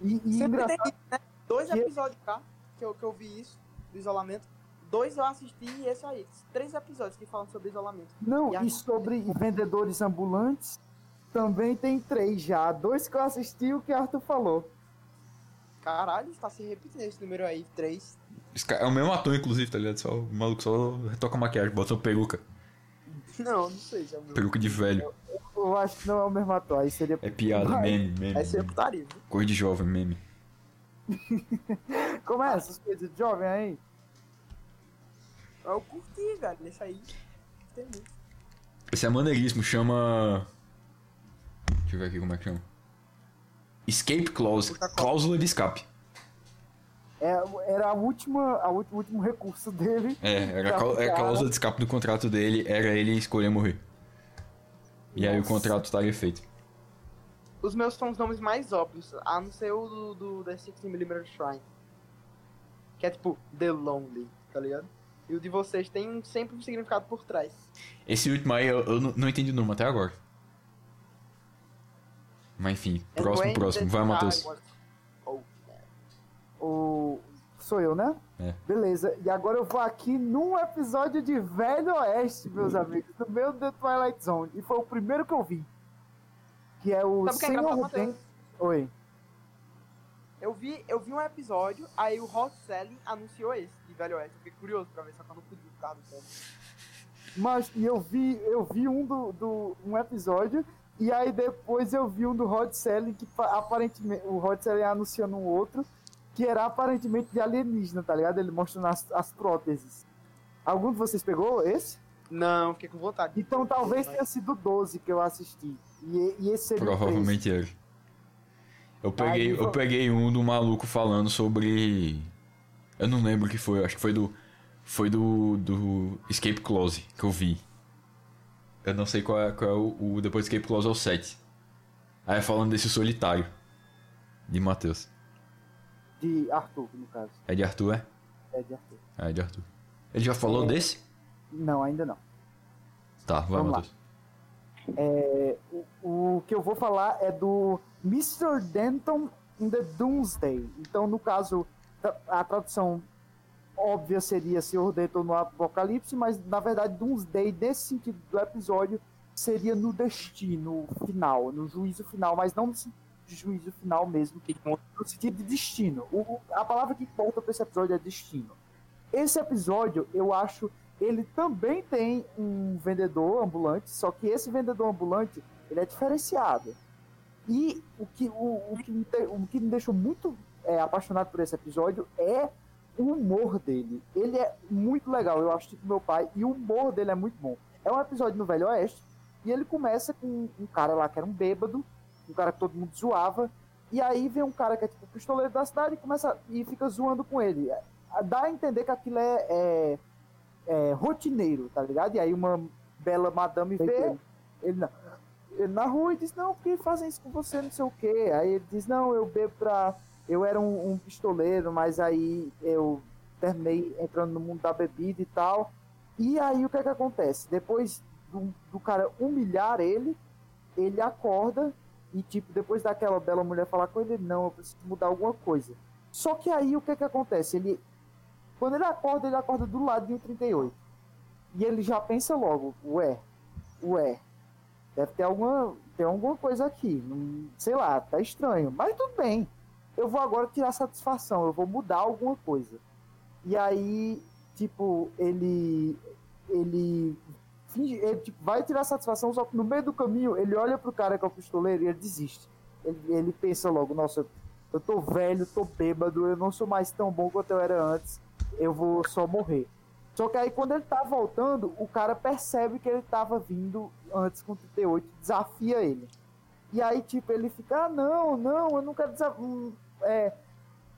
E, e Sempre engraçado. tem isso, né? Dois que- episódios cá que eu, que eu vi isso, do isolamento. Dois eu assisti e esse aí. Três episódios que falam sobre isolamento. Não, E e sobre vendedores ambulantes, também tem três já. Dois que eu assisti e o que Arthur falou. Caralho, está se repetindo esse número aí. Três. Esse cara- é o mesmo ator, inclusive, tá ligado? Só, o maluco só retoca a maquiagem, bota uma peruca. Não, não sei. Já viu. Peruca de velho. Eu acho que não é o mesmo ator. Aí seria. É piada, Vai. meme, meme. É meme. putaria. viu? Coisa de jovem, meme. Como é essas coisas de jovem aí? Eu curti, velho. Esse aí. Tem muito. Esse é maneiríssimo, chama. Deixa eu ver aqui como é que chama. Escape Clause. Cláusula de escape. É, era a última, a ulti- o último recurso dele. É, era a, é a cláusula de escape do contrato dele, era ele escolher morrer. E aí o Nossa. contrato estaria feito. Os meus são os nomes mais óbvios, a não ser o do, do The 60mm Shrine. Que é tipo The Lonely, tá ligado? E o de vocês tem um- sempre um significado por trás. Esse último aí eu, eu não, não entendi o nome até agora. Mas enfim, próximo, próximo. Vai, Matheus. Oh. O... Sou eu, né? É. Beleza. E agora eu vou aqui num episódio de Velho Oeste, meus amigos, do meu The Twilight Zone. E foi o primeiro que eu vi. Que é o Sabe é Senhor? Ben... Oi. Eu vi, eu vi um episódio, aí o Hot Selling anunciou esse, de Velho Oeste. Eu fiquei curioso pra ver, só que eu não pude por causa do tempo. Mas e eu vi, eu vi um do, do um episódio e aí depois eu vi um do Rod Selling que pa- aparentemente o Rod Selling anunciando um outro que era aparentemente de alienígena, tá ligado? Ele mostrando as, as próteses. Algum de vocês pegou esse? Não, fiquei com vontade. Então talvez tenha sido o 12 que eu assisti. E, e esse seria o 13. Provavelmente era. Eu peguei, Aí, eu peguei um do maluco falando sobre. Eu não lembro o que foi, acho que foi do. Foi do. do Escape Clause que eu vi. Eu não sei qual é, qual é o, o. Depois Escape Clause é o 7. Aí é falando desse solitário. De Matheus. De Arthur, no caso. É de Arthur, é? É de Arthur. É de Arthur. Ele já falou É. desse? Não, ainda não. Tá, vai, Vamos lá. Matheus. É, o, o que eu vou falar é do Mr. Denton in the Doomsday. Então, no caso, a tradução óbvia seria Senhor Denton no Apocalipse, mas na verdade, Doomsday, nesse sentido do episódio, seria no destino final, no juízo final, mas não no sentido de juízo final mesmo, no sentido de destino. O, a palavra que importa para esse episódio é destino. Esse episódio, eu acho, ele também tem um vendedor ambulante, só que esse vendedor ambulante, ele é diferenciado. E o que, o, o que, me, o que me deixou muito é, apaixonado por esse episódio é o humor dele. Ele é muito legal, eu acho, tipo meu pai, e o humor dele é muito bom. É um episódio no Velho Oeste, e ele começa com um cara lá que era um bêbado, um cara que todo mundo zoava, e aí vem um cara que é tipo pistoleiro da cidade e começa e fica zoando com ele. Dá a entender que aquilo é, é, é rotineiro, tá ligado? E aí uma bela madame vê ele na, ele na rua e diz, não, por que fazem isso com você, não sei o quê. Aí ele diz, não, eu bebo pra eu era um, um, pistoleiro, mas aí eu terminei entrando no mundo da bebida e tal. E aí o que é que acontece? Depois do, do cara humilhar ele, ele acorda e, tipo, depois daquela bela mulher falar com ele, não, eu preciso mudar alguma coisa. Só que aí o que é que acontece? Ele, quando ele acorda, ele acorda do lado de um 38. E ele já pensa logo, ué, ué, deve ter alguma, ter alguma coisa aqui. Sei lá, tá estranho. Mas tudo bem eu vou agora tirar satisfação, eu vou mudar alguma coisa. E aí, tipo, ele. Ele. ele tipo, vai tirar satisfação, só que no meio do caminho ele olha pro cara que é o pistoleiro e ele desiste. Ele, ele pensa logo, nossa, eu tô velho, tô bêbado, eu não sou mais tão bom quanto eu era antes, eu vou só morrer. Só que aí quando ele tá voltando, o cara percebe que ele tava vindo antes com 38, desafia ele. E aí, tipo, ele fica, ah, não, não, eu não quero desafiar hum, é,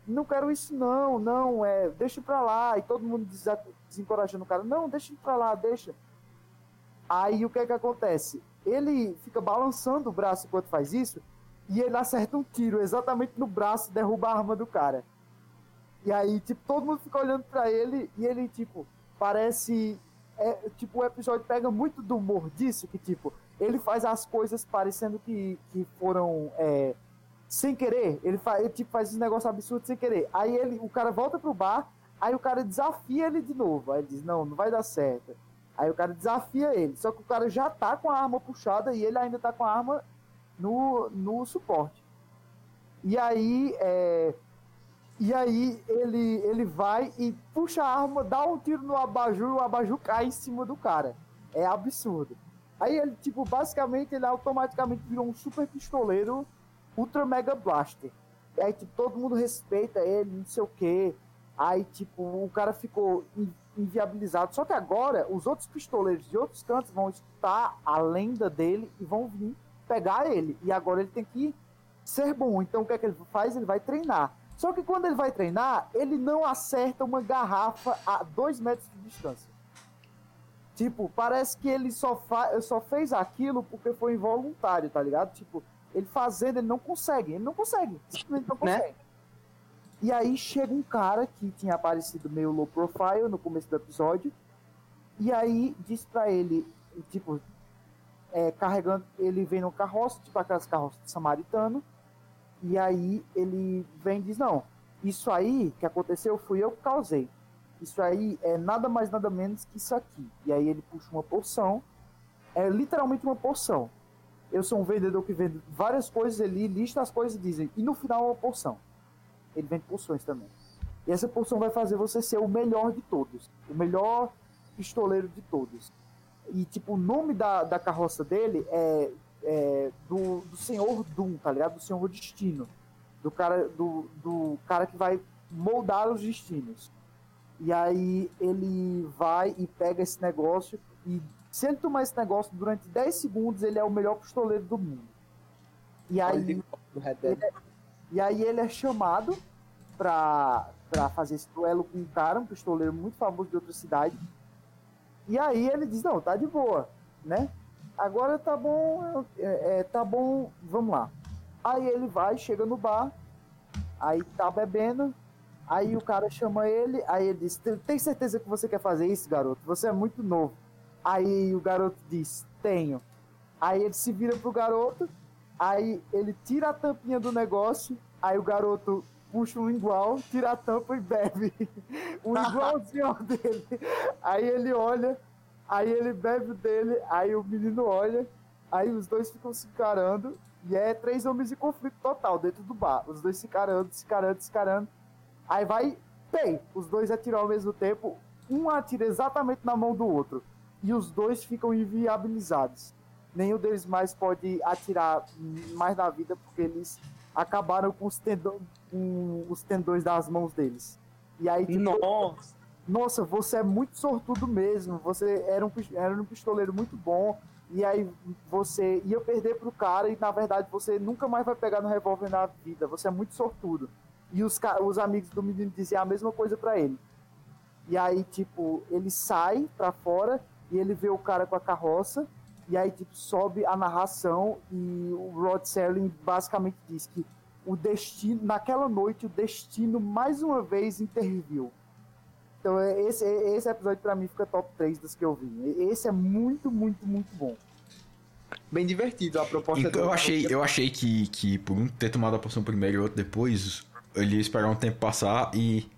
não quero isso não, não, é, deixa pra lá. E todo mundo desencorajando o cara, não, deixa pra lá, deixa. Aí o que é que acontece? Ele fica balançando o braço enquanto faz isso, e ele acerta um tiro exatamente no braço, derruba a arma do cara. E aí, tipo, todo mundo fica olhando para ele e ele, tipo, parece. É, tipo, o episódio pega muito do humor disso, que, tipo, ele faz as coisas parecendo que, que foram. É, sem querer. Ele, faz, ele tipo, faz esse negócio absurdo sem querer. Aí ele, o cara volta pro bar, aí o cara desafia ele de novo. Aí ele diz, não, não vai dar certo. Aí o cara desafia ele. Só que o cara já tá com a arma puxada e ele ainda tá com a arma no, no suporte. E aí, é, e aí ele, ele vai e puxa a arma, dá um tiro no abajur, o abajur cai em cima do cara. É absurdo. Aí ele, tipo, basicamente, ele automaticamente virou um super pistoleiro Ultra Mega Blaster. E aí, tipo, todo mundo respeita ele, não sei o quê. Aí, tipo, o cara ficou inviabilizado. Só que agora, os outros pistoleiros de outros cantos vão estar a lenda dele e vão vir pegar ele. E agora ele tem que ser bom. Então, o que é que ele faz? Ele vai treinar. Só que quando ele vai treinar, ele não acerta uma garrafa a dois metros de distância. Tipo, parece que ele só, fa só fez aquilo porque foi involuntário, tá ligado? Tipo, ele fazendo, ele não consegue. Ele não consegue. Simplesmente não né? consegue. Né? E aí chega um cara que tinha aparecido meio low profile no começo do episódio. E aí diz pra ele, tipo, é, carregando, ele vem no carroça, tipo aquelas carroças de samaritano. E aí ele vem e diz, não, isso aí que aconteceu fui eu que causei. Isso aí é nada mais nada menos que isso aqui. E aí ele puxa uma poção. É literalmente uma poção eu sou um vendedor que vende várias coisas, ele lista as coisas e diz, e no final é uma porção. Ele vende porções também. E essa porção vai fazer você ser o melhor de todos. O melhor pistoleiro de todos. E, tipo, o nome da, da carroça dele é, é do, do Senhor Doom, tá ligado? Do Senhor Destino. Do cara, do, do cara que vai moldar os destinos. E aí ele vai e pega esse negócio e se ele tomar esse negócio durante 10 segundos, ele é o melhor pistoleiro do mundo. E aí, ele é, e aí ele é chamado pra, pra fazer esse duelo com um cara, um pistoleiro muito famoso de outra cidade. E aí ele diz, não, tá de boa, né? Agora tá bom, é, é, tá bom, vamos lá. Aí ele vai, chega no bar, aí tá bebendo, aí o cara chama ele, aí ele diz, tem certeza que você quer fazer isso, garoto? Você é muito novo. Aí o garoto diz: Tenho. Aí ele se vira pro garoto, aí ele tira a tampinha do negócio, aí o garoto puxa um igual, tira a tampa e bebe. o igualzinho dele. Aí ele olha, aí ele bebe dele, aí o menino olha, aí os dois ficam se encarando, E é três homens em conflito total dentro do bar. Os dois se carando, se carando, se carando. Aí vai, tem, os dois atiram ao mesmo tempo. Um atira exatamente na mão do outro. E os dois ficam inviabilizados. Nenhum deles mais pode atirar mais na vida porque eles acabaram com os, tendão, com os tendões das mãos deles. E aí, tipo, Nossa! nossa, você é muito sortudo mesmo. Você era um, era um pistoleiro muito bom. E aí você ia perder pro cara e na verdade você nunca mais vai pegar no revólver na vida. Você é muito sortudo. E os, os amigos do menino diziam a mesma coisa para ele. E aí, tipo, ele sai pra fora e ele vê o cara com a carroça. E aí, tipo, sobe a narração e o Rod Serling basicamente diz que o destino, naquela noite, o destino mais uma vez interviu. Então, é, esse, é, esse episódio para mim fica top 3 dos que eu vi. Esse é muito, muito, muito bom. Bem divertido a proposta então, eu achei Eu achei que, que por um ter tomado a poção primeiro e outro depois, ele ia esperar um tempo passar e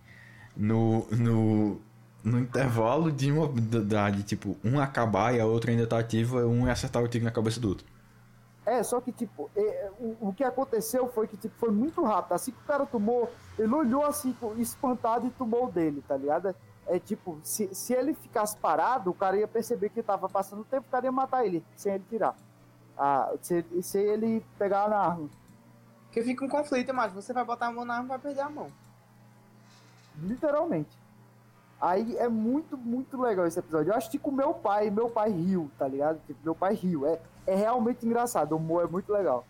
no, no, no intervalo de uma de, tipo, um acabar e a outra ainda tá ativa, um ia acertar o tiro na cabeça do outro. É, só que, tipo, é, o, o, que aconteceu foi que, tipo, foi muito rápido. Assim que o cara tomou, ele olhou assim, espantado e tomou o dele, tá ligado? É tipo, se, se ele ficasse parado, o cara ia perceber que tava passando o tempo, o cara ia matar ele, sem ele tirar. Ah, se, se ele pegar na arma. Porque fica um conflito, mas você vai botar a mão na arma e vai perder a mão. Literalmente. Aí é muito, muito legal esse episódio. Eu acho que com meu pai, meu pai riu, tá ligado? Tipo, meu pai riu. É, é realmente engraçado. O humor é muito legal.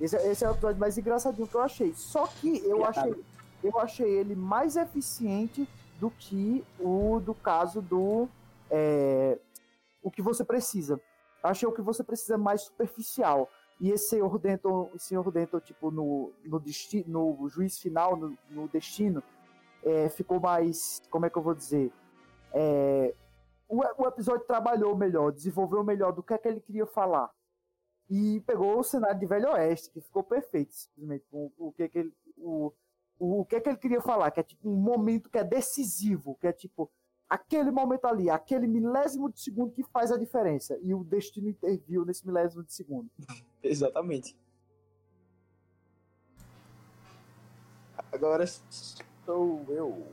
Esse, esse é o episódio mais engraçadinho que eu achei. Só que eu achei, eu achei ele mais eficiente do que o do caso do. É, o que você precisa. Achei o que você precisa mais superficial. E esse senhor Denton, senhor Denton tipo, no, no, destino, no juiz final, no, no destino, é, ficou mais. Como é que eu vou dizer? É, o, o, episódio trabalhou melhor, desenvolveu melhor do que é que ele queria falar. E pegou o cenário de Velho Oeste, que ficou perfeito, simplesmente. O, o que, que ele. O, o, o que é que ele queria falar? Que é tipo um momento que é decisivo, que é tipo aquele momento ali, aquele milésimo de segundo que faz a diferença. E o destino interviu nesse milésimo de segundo. Exatamente. Agora sou eu.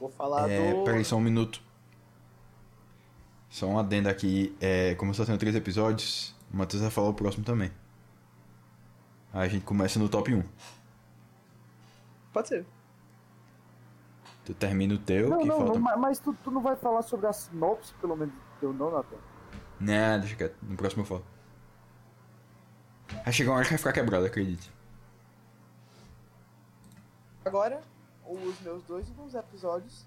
Vou falar é, do. Peraí, só um minuto. Só um adendo aqui. É, como só tem três episódios, o Matheus vai falar o próximo também. Aí a gente começa no top 1. Pode ser. Tu termina o teu, não, que não, falta... Não, mas tu, tu, não vai falar sobre a sinopse, pelo menos, teu não, Nathan? Não, deixa quieto. No próximo eu falo. Vai chegar uma hora que vai ficar quebrado, acredite. Agora, os meus dois últimos episódios,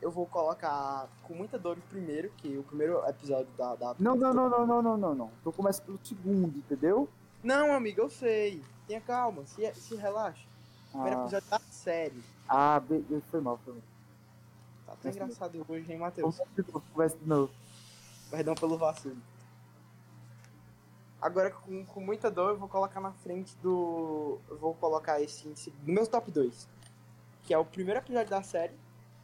eu vou colocar com muita dor o primeiro, que o primeiro episódio da... da... Não, não, não, não, não, não, não, não. Tu começa pelo segundo, entendeu? Não, amigo, eu sei. Tenha calma, se, se relaxa. O primeiro ah. episódio da série. Ah, foi mal, foi mal. Tá tão engraçado hoje, hein, Matheus? Começa de novo. Perdão pelo vacilo. Agora, com, com muita dor, eu vou colocar na frente do. Eu vou colocar esse no meu top 2. Que é o primeiro episódio da série,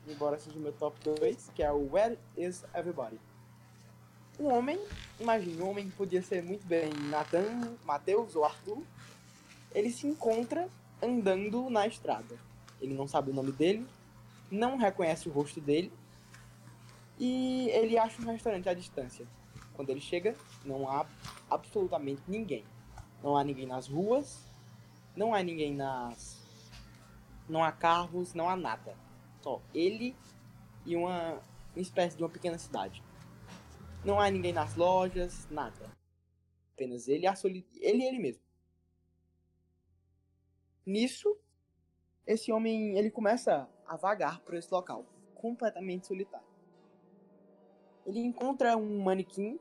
embora seja o meu top 2, que é o Where is Everybody? Um homem, imagine, um homem que podia ser muito bem Nathan, Matheus ou Arthur, ele se encontra andando na estrada. Ele não sabe o nome dele, não reconhece o rosto dele, e ele acha um restaurante à distância. Quando ele chega, não há absolutamente ninguém. Não há ninguém nas ruas, não há ninguém nas. Não há carros, não há nada. Só ele e uma, uma espécie de uma pequena cidade. Não há ninguém nas lojas, nada. Apenas ele, a soli... ele e ele mesmo. Nisso, esse homem ele começa a vagar por esse local, completamente solitário ele encontra um manequim.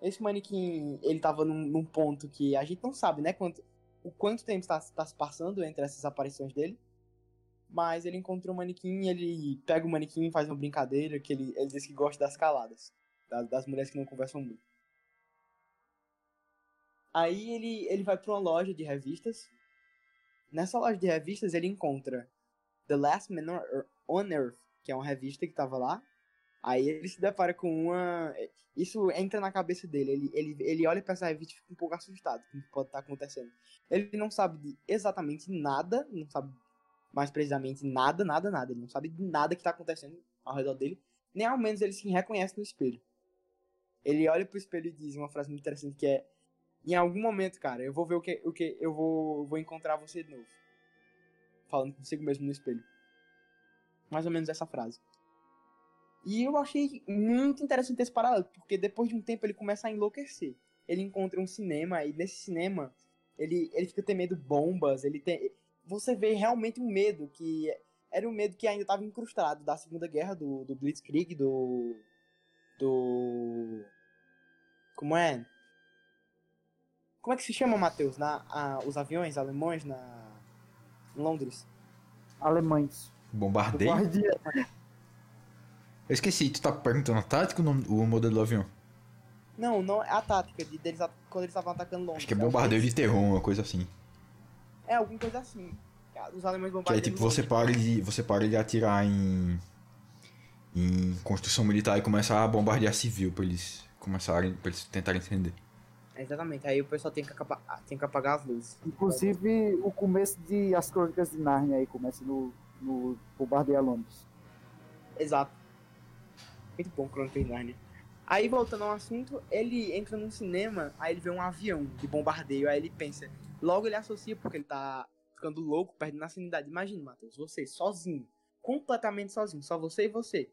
Esse manequim, ele tava num, num ponto que a gente não sabe, né? Quanto, o quanto tempo está, está se passando entre essas aparições dele. Mas ele encontra um manequim, ele pega o manequim faz uma brincadeira que ele, ele diz que gosta das caladas. Das, das mulheres que não conversam muito. Aí ele, ele vai para uma loja de revistas. Nessa loja de revistas ele encontra The Last Man on Earth, que é uma revista que estava lá Aí ele se depara com uma. Isso entra na cabeça dele. Ele, ele, ele olha pra essa revista e fica um pouco assustado com o que pode estar tá acontecendo. Ele não sabe de exatamente nada, não sabe mais precisamente nada, nada, nada. Ele não sabe de nada que tá acontecendo ao redor dele. Nem ao menos ele se reconhece no espelho. Ele olha pro espelho e diz uma frase muito interessante que é: Em algum momento, cara, eu vou ver o que. O que eu vou, vou encontrar você de novo. Falando consigo mesmo no espelho. Mais ou menos essa frase. E eu achei muito interessante esse paralelo, porque depois de um tempo ele começa a enlouquecer. Ele encontra um cinema e nesse cinema ele, ele fica temendo bombas, ele tem você vê realmente um medo que era um medo que ainda estava incrustado da Segunda Guerra do, do Blitzkrieg, do do como é? Como é que se chama, Matheus? Na a, os aviões alemães na em Londres? Alemães. Bombardeio? Eu esqueci, tu tá perguntando a tática ou o modelo do avião? Não, não é a tática de deles quando eles estavam atacando Londres. Acho que é bombardeio de terror, uma coisa assim. É, alguma coisa assim. Os alemães bombardeiam. Que é tipo, você para, de, você para de atirar em. em construção militar e começa a bombardear civil pra eles começarem. pra eles tentarem entender. Exatamente, aí o pessoal tem que, acabar, tem que apagar as luzes. Inclusive o começo de As Crônicas de Narnia aí começa no, no Bombardeia Londres. Exato. Muito bom Crônicas de Narnia. Aí voltando ao assunto, ele entra num cinema, aí ele vê um avião de bombardeio, aí ele pensa, logo ele associa porque ele tá ficando louco, perdendo a sanidade. Imagina, Matheus, você sozinho, completamente sozinho, só você e você.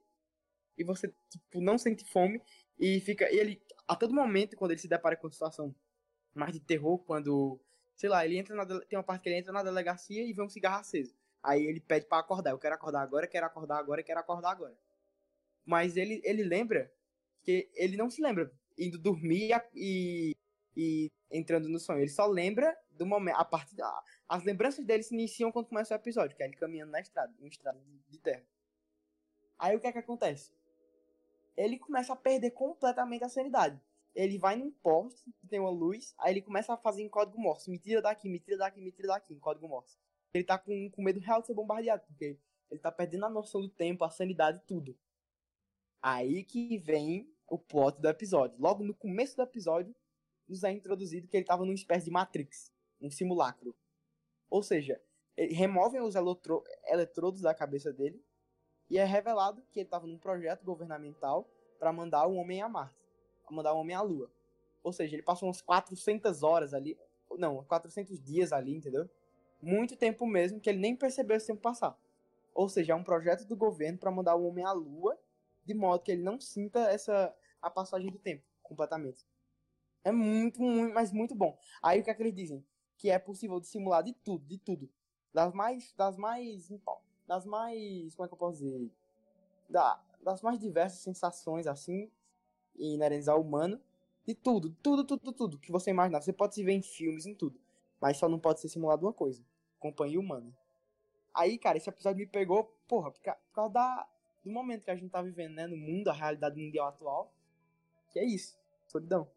E você, tipo, não sente fome e fica. E ele, a todo momento, quando ele se depara com uma situação mais de terror, quando. Sei lá, ele entra na. Tem uma parte que ele entra na delegacia e vê um cigarro aceso. Aí ele pede para acordar. Eu quero acordar agora, quero acordar agora, quero acordar agora. Mas ele, ele lembra que ele não se lembra indo dormir e, e entrando no sonho. Ele só lembra do momento. A parte da, as lembranças dele se iniciam quando começa o episódio, que é ele caminhando na estrada, uma estrada de terra. Aí o que é que acontece? Ele começa a perder completamente a sanidade. Ele vai num poste tem uma luz, aí ele começa a fazer em código Morse. Me tira daqui, me tira daqui, me tira daqui, em código Morse. Ele tá com, com medo real de ser bombardeado, porque ele tá perdendo a noção do tempo, a sanidade tudo. Aí que vem o plot do episódio. Logo no começo do episódio, nos é introduzido que ele tava numa espécie de Matrix, um simulacro. Ou seja, removem os eletro eletrodos da cabeça dele e é revelado que ele estava num projeto governamental para mandar o homem a Marte, mandar o homem à Lua. Ou seja, ele passou umas 400 horas ali, não, 400 dias ali, entendeu? Muito tempo mesmo que ele nem percebeu esse tempo passar. Ou seja, é um projeto do governo para mandar o homem à Lua, de modo que ele não sinta essa a passagem do tempo completamente. É muito, muito, mas muito bom. Aí o que é que eles dizem? que é possível simular de tudo, de tudo. Das mais, das mais, das mais, como é que eu posso dizer? Da, das mais diversas sensações, assim, inerentes ao humano. De tudo, tudo, tudo, tudo que você imaginar. Você pode se ver em filmes, em tudo. Mas só não pode ser simulado uma coisa. Companhia humana. Aí, cara, esse episódio me pegou, porra, por causa da, do momento que a gente tá vivendo, né? No mundo, a realidade mundial atual. Que é isso. Solidão.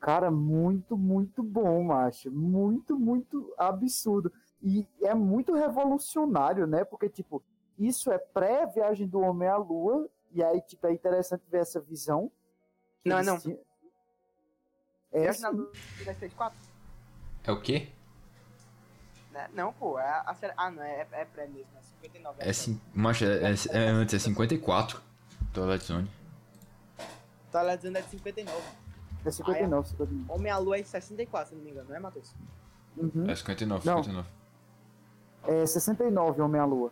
Cara, muito, muito bom, macho. Muito, muito absurdo. E é muito revolucionário, né? Porque, tipo, isso é pré-viagem do homem à lua. E aí, tipo, é interessante ver essa visão. Não, não. Tinham... É assim... É o quê? Né, não, pô, é a, Ah, não, é, é pré mesmo, é 59. É, sim, mas é, é, é, antes, é 54. Twilight Zone. Twilight Zone é de 59. É 59, Aí, 59. Homem-à-Lua é 64, se não me engano, não é, Matheus? Uhum. É 59, 59. Não. É 69, Homem-à-Lua.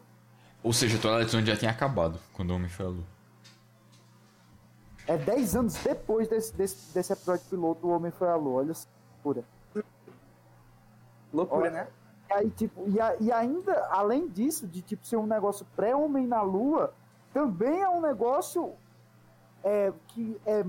Ou seja, Twilight Zone já tinha acabado quando o Homem foi à Lua. É 10 anos depois desse, desse, desse episódio piloto, o Homem foi à Lua. Olha essa loucura. Loucura, Olha, né? E, aí, tipo, e, a, e ainda, além disso, de tipo ser um negócio pré-Homem na Lua, também é um negócio é, que é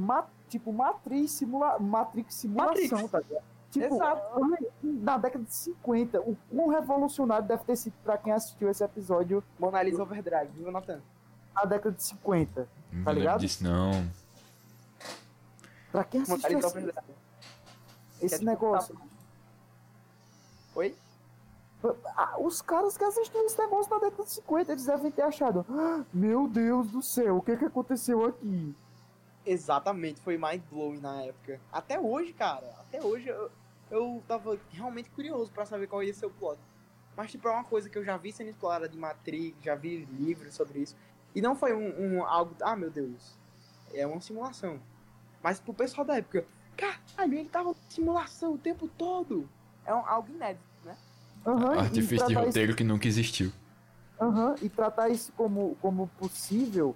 tipo Matrix, simula Matrix simulação, Matrix. tá ligado? Tipo, Exato. na década de 50, o quão revolucionário deve ter sido pra quem assistiu esse episódio. Mona Lisa Overdrive, viu, Nathan? Na década de 50, não tá ligado? disso, não. Pra quem assistiu esse, esse negócio? Oi? Os caras que assistiram esse negócio na década de 50, eles devem ter achado: ah, Meu Deus do céu, o que, que aconteceu aqui? Exatamente, foi mind blowing na época. Até hoje, cara, até hoje eu, eu tava realmente curioso para saber qual ia ser o plot. Mas, tipo, é uma coisa que eu já vi sendo explorada de Matrix, já vi livros sobre isso. E não foi um, um algo, ah, meu Deus, é uma simulação. Mas pro pessoal da época, caralho, ele tava simulação o tempo todo. É um, algo inédito, né? Uhum, Artifício de roteiro isso... que nunca existiu. Uhum, e tratar isso como, como possível,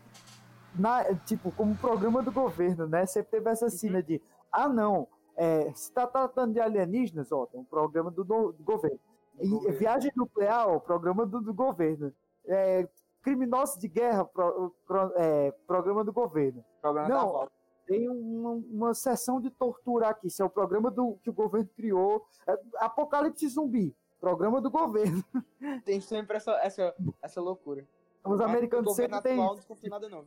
na, tipo, como programa do governo, né? Sempre teve essa uhum. cena de, ah, não, é, se tá tratando de alienígenas, ó, tem um programa do, do, do governo. E, governo. viagem nuclear, ó, programa do, do governo. É, criminosos de guerra, pro, pro, é, programa do governo. Programa não, tem uma, uma sessão de tortura aqui. Isso é o programa do, que o governo criou. É, Apocalipse Zumbi, programa do governo. Tem sempre essa, essa, essa loucura. Os americanos sempre têm.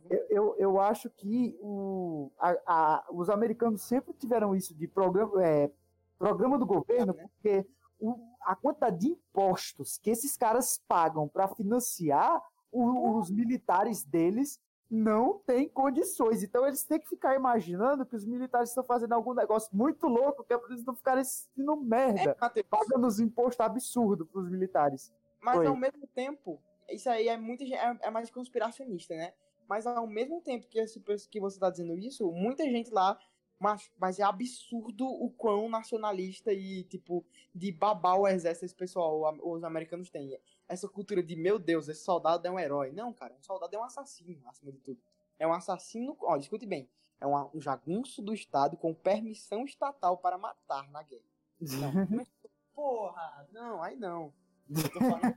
Eu, eu, eu, acho que o, a, a, os americanos sempre tiveram isso de programa, é, programa do governo, é, né? porque o, a quantidade de impostos que esses caras pagam para financiar o, os militares deles não tem condições. Então eles têm que ficar imaginando que os militares estão fazendo algum negócio muito louco, que é para eles não ficarem sendo merda, é, pagando os impostos absurdos para os militares. Mas Foi. ao mesmo tempo, isso aí é muito é, é, mais conspiracionista, né? Mas ao mesmo tempo que, esse, que você está dizendo isso, muita gente lá mas, mas é absurdo o quão nacionalista e, tipo, de babar o exército esse pessoal, os americanos têm. Essa cultura de, meu Deus, esse soldado é um herói. Não, cara, um soldado é um assassino, acima de tudo. É um assassino, ó, escute bem, é um, um jagunço do Estado com permissão estatal para matar na guerra. Não, porra, não, aí não. Eu tô falando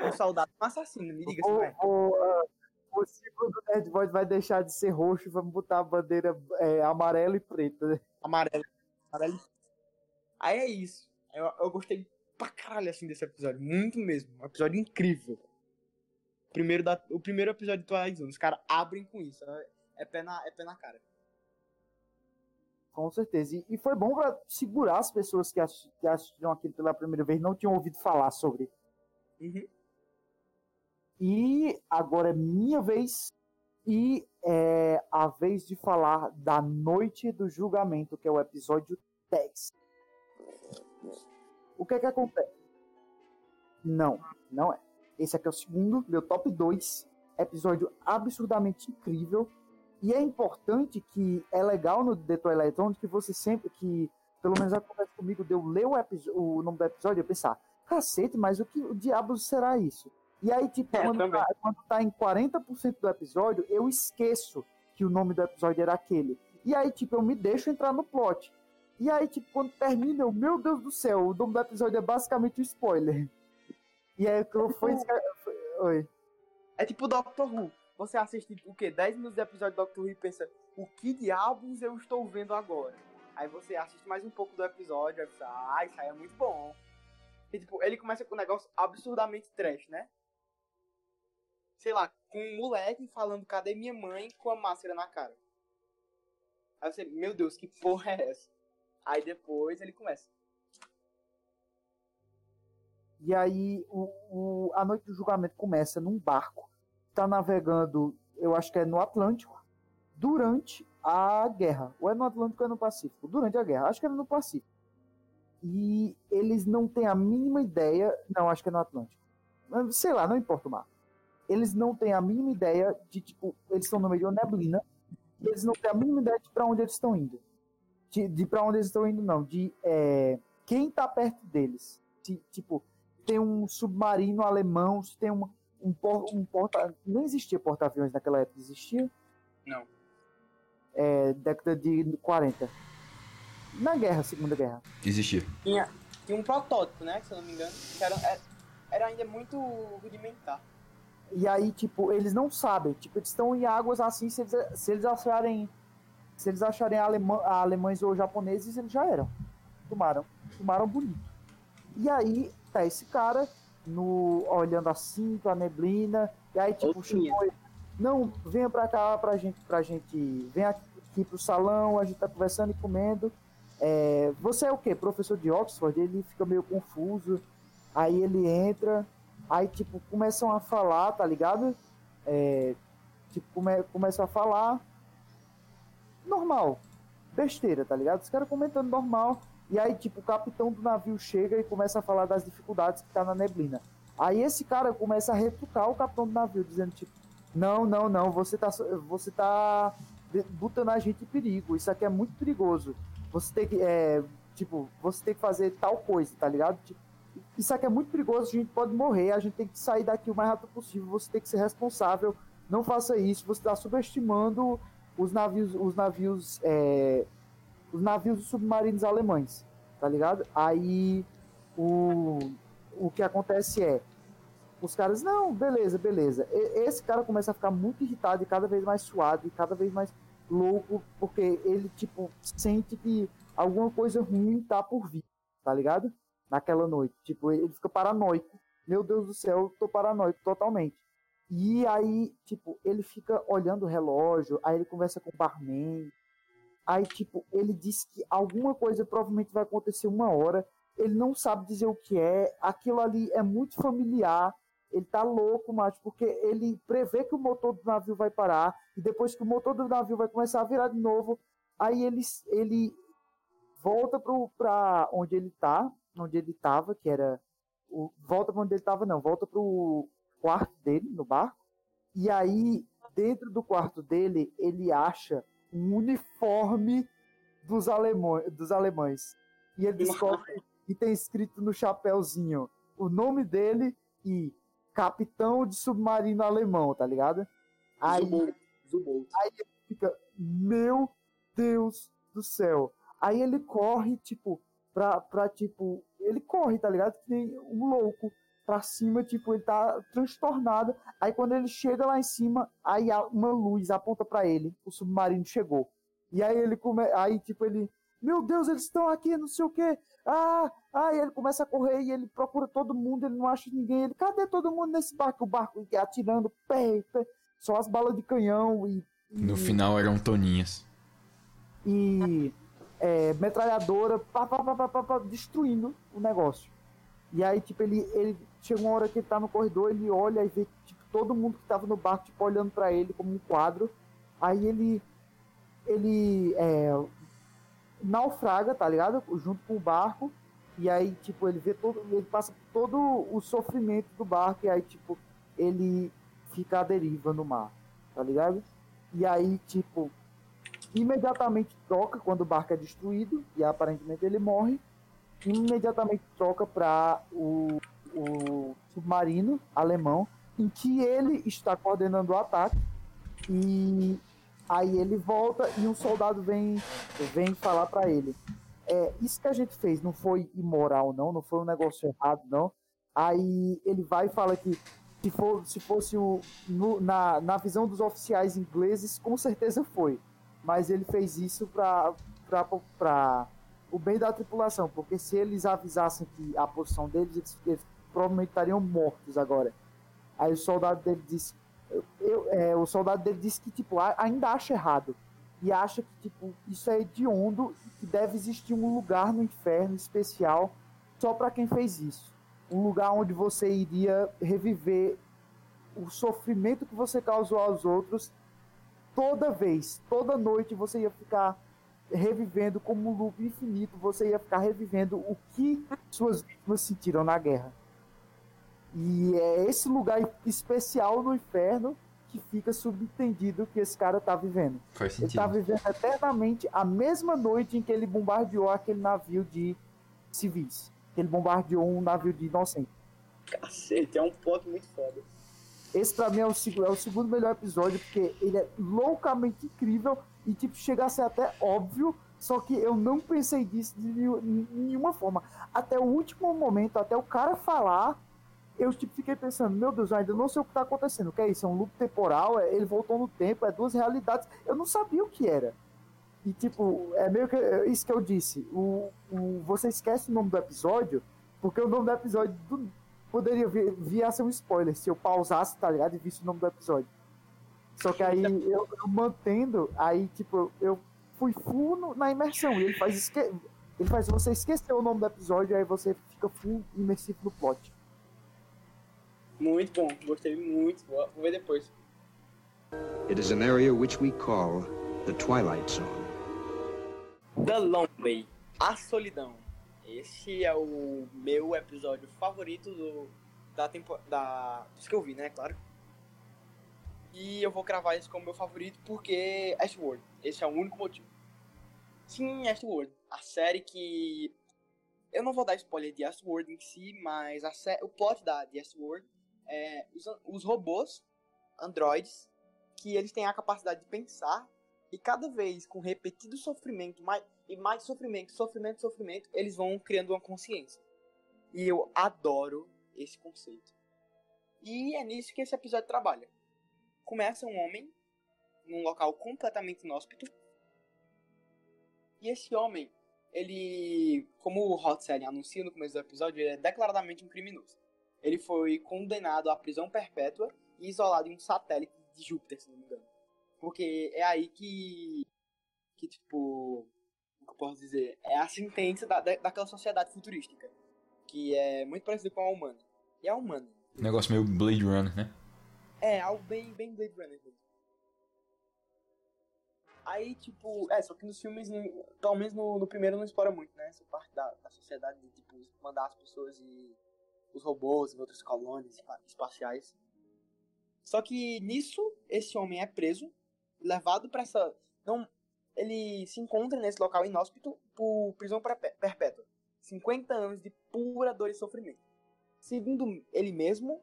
um soldado é um assassino, me diga se não é o segundo Nerd vai deixar de ser roxo e vamos botar a bandeira é, amarela e preta, né? Amarelo. Amarelo. Aí é isso. Eu, eu gostei pra caralho assim desse episódio. Muito mesmo. Um episódio incrível. Primeiro da, o primeiro episódio de Twilight Zone. Os caras abrem com isso. É, é, pé na, é pé na cara. Com certeza. E, e foi bom pra segurar as pessoas que, assistiram, que assistiram aquilo pela primeira vez não tinham ouvido falar sobre. Uhum. E agora é minha vez e é a vez de falar da Noite do Julgamento, que é o episódio 10. O que é que acontece? Não, não é. Esse aqui é o segundo, meu top 2. Episódio absurdamente incrível. E é importante que é legal no The Twilight Zone que você sempre, que pelo menos acontece comigo, de eu ler o, o nome do episódio e pensar, cacete, mas o que o diabo será isso? E aí, tipo, é, quando, tá, quando tá em 40% do episódio, eu esqueço que o nome do episódio era aquele. E aí, tipo, eu me deixo entrar no plot. E aí, tipo, quando termina, eu, meu Deus do céu, o nome do episódio é basicamente um spoiler. E aí, que eu fui. Oi. É tipo Doctor Who. Você assiste o quê? 10 minutos de episódio de Doctor Who e pensa, o que diabos eu estou vendo agora? Aí você assiste mais um pouco do episódio, aí você, ah, isso aí é muito bom. E, tipo, ele começa com um negócio absurdamente trash, né? sei lá, com um moleque falando cadê minha mãe com a máscara na cara. Aí você, meu Deus, que porra é essa? Aí depois ele começa. E aí o, o, a noite do julgamento começa num barco. Tá navegando, eu acho que é no Atlântico, durante a guerra. Ou é no Atlântico ou é no Pacífico? Durante a guerra. Acho que é no Pacífico. E eles não têm a mínima ideia. Não, acho que é no Atlântico. Sei lá, não importa o mar eles não têm a mínima ideia de, tipo, eles estão no meio de uma neblina, e eles não têm a mínima ideia de para onde eles estão indo. De, de para onde eles estão indo, não. De é, quem tá perto deles. De, tipo, tem um submarino alemão, se tem um, um, um porta. Nem existia porta-aviões naquela época, existia? Não. É, década de 40. Na guerra, Segunda Guerra. Existia. Tinha, tinha um protótipo, né? Se eu não me engano. Que era, era, era ainda muito rudimentar. E aí, tipo, eles não sabem. Tipo, eles estão em águas assim, se eles, se eles acharem. Se eles acharem alemã, alemães ou japoneses, eles já eram. Tomaram. Tomaram bonito. E aí, tá esse cara no, olhando assim pra neblina. E aí, tipo, chegou ele, Não, venha pra cá pra gente, pra gente. Vem aqui pro salão, a gente tá conversando e comendo. É, você é o quê? Professor de Oxford? Ele fica meio confuso. Aí ele entra, aí, tipo, começam a falar, tá ligado? É, tipo, come, começam a falar normal, besteira, tá ligado? Os caras comentando normal. E aí, tipo, o capitão do navio chega e começa a falar das dificuldades que tá na neblina. Aí esse cara começa a retrucar o capitão do navio, dizendo, tipo, não, não, não, você tá, você tá botando a gente em perigo. Isso aqui é muito perigoso. Você tem que, é, tipo, você tem que fazer tal coisa, tá ligado? Tipo, isso aqui é muito perigoso, a gente pode morrer, a gente tem que sair daqui o mais rápido possível, você tem que ser responsável. Não faça isso, você está subestimando os navios, os navios, é, os navios submarinos alemães, tá ligado? Aí o, o que acontece é, os caras, não, beleza, beleza. E, esse cara começa a ficar muito irritado e cada vez mais suado e cada vez mais louco, porque ele, tipo, sente que alguma coisa ruim tá por vir, tá ligado? Naquela noite. Tipo, ele fica paranoico. Meu Deus do céu, eu tô paranoico totalmente. E aí, tipo, ele fica olhando o relógio, aí ele conversa com o barman. Aí, tipo, ele diz que alguma coisa provavelmente vai acontecer uma hora. Ele não sabe dizer o que é. Aquilo ali é muito familiar. Ele tá louco, macho, porque ele prevê que o motor do navio vai parar. E depois que o motor do navio vai começar a virar de novo, aí ele, ele volta pro, pra onde ele tá, onde ele tava, que era. O, volta pra onde ele tava, não, volta pro quarto dele, no barco. E aí, dentro do quarto dele, ele acha um uniforme dos, alemães, dos alemães. E ele descobre que tem escrito no chapéuzinho o nome dele e capitão de submarino alemão, tá ligado? Aí, aí ele fica, meu Deus do céu. Aí ele corre, tipo, pra, pra tipo, ele corre, tá ligado? Que nem um louco pra cima, tipo, ele tá transtornado. Aí quando ele chega lá em cima, aí uma luz aponta para ele, o submarino chegou. E aí ele come... aí tipo ele, meu Deus, eles estão aqui, não sei o quê. Ah, aí ele começa a correr e ele procura todo mundo, ele não acha ninguém. Ele, cadê todo mundo nesse barco? O barco atirando, pé, pé, só as balas de canhão e, e... No final eram toninhas. E é, metralhadora, pá, pá, pá, pá, pá, destruindo o negócio. E aí, tipo, ele, ele chega uma hora que ele tá no corredor, ele olha e vê tipo, todo mundo que tava no barco, tipo, olhando para ele como um quadro. Aí ele. Ele é, naufraga, tá ligado? Junto com o barco. E aí, tipo, ele vê todo. Ele passa todo o sofrimento do barco. E aí, tipo, ele fica à deriva no mar, tá ligado? E aí, tipo, imediatamente troca quando o barco é destruído. E aparentemente ele morre. Imediatamente troca para o, o submarino alemão, em que ele está coordenando o ataque. E aí ele volta e um soldado vem, vem falar para ele. É, isso que a gente fez não foi imoral, não, não foi um negócio errado, não. Aí ele vai e fala que se, for, se fosse o, no, na, na visão dos oficiais ingleses, com certeza foi mas ele fez isso para o bem da tripulação, porque se eles avisassem que a posição deles, eles, eles provavelmente estariam mortos agora. Aí o soldado dele disse, eu, é, o soldado dele disse que tipo ainda acha errado e acha que tipo isso é hediondo e que deve existir um lugar no inferno especial só para quem fez isso, um lugar onde você iria reviver o sofrimento que você causou aos outros toda vez, toda noite você ia ficar revivendo como um loop infinito, você ia ficar revivendo o que suas vítimas sentiram na guerra. E é esse lugar especial no inferno que fica subentendido que esse cara tá vivendo. Faz sentido. Ele tá vivendo eternamente a mesma noite em que ele bombardeou aquele navio de civis. Que ele bombardeou um navio de inocente. Cacete, é um ponto muito foda. Esse pra mim é o, é o segundo melhor episódio, porque ele é loucamente incrível e, tipo, chega a ser até óbvio, só que eu não pensei disso de nenhuma forma. Até o último momento, até o cara falar, eu tipo, fiquei pensando, meu Deus, eu ainda não sei o que tá acontecendo. O que é isso? É um loop temporal? É, ele voltou no tempo? É duas realidades? Eu não sabia o que era. E tipo, é meio que isso que eu disse. O, o, você esquece o nome do episódio, porque o nome do episódio do, poderia vir, vir a ser um spoiler se eu pausasse, tá ligado? E visse o nome do episódio. Só que aí eu, eu mantendo, aí tipo, eu fui full na imersão. E ele faz isso que. Ele faz você esquecer o nome do episódio, aí você fica full imersivo no plot. Muito bom, gostei muito. Vou ver depois. It is an area which we call the Twilight Zone. The Long Way, A Solidão. Esse é o meu episódio favorito do, da temporada. Da, dos que eu vi, né? Claro. E eu vou cravar esse como meu favorito porque Ashworld. Esse é o único motivo. Sim, Ashworld. A série que. Eu não vou dar spoiler de Ashworld em si, mas a sé... o plot da Ashworld é os, os robôs, androides, que eles têm a capacidade de pensar e cada vez com repetido sofrimento mais, e mais sofrimento, sofrimento, sofrimento, eles vão criando uma consciência. E eu adoro esse conceito. E é nisso que esse episódio trabalha. Começa um homem num local completamente inóspito. E esse homem, ele, como o Hot Série anuncia no começo do episódio, ele é declaradamente um criminoso. Ele foi condenado à prisão perpétua e isolado em um satélite de Júpiter, se não me engano. Porque é aí que. que tipo. O que eu posso dizer? É a sentença da, daquela sociedade futurística. Que é muito parecida com a humana. E a humana. Negócio meio Blade Runner, né? É, algo bem, bem Blade Runner mesmo. Aí, tipo, é, só que nos filmes, pelo menos no, no primeiro, não explora muito, né? Essa parte da, da sociedade de, tipo, mandar as pessoas e os robôs e outras colônias espaciais. Só que nisso, esse homem é preso, levado para essa. Não, ele se encontra nesse local inóspito por prisão perpétua. 50 anos de pura dor e sofrimento. Segundo ele mesmo,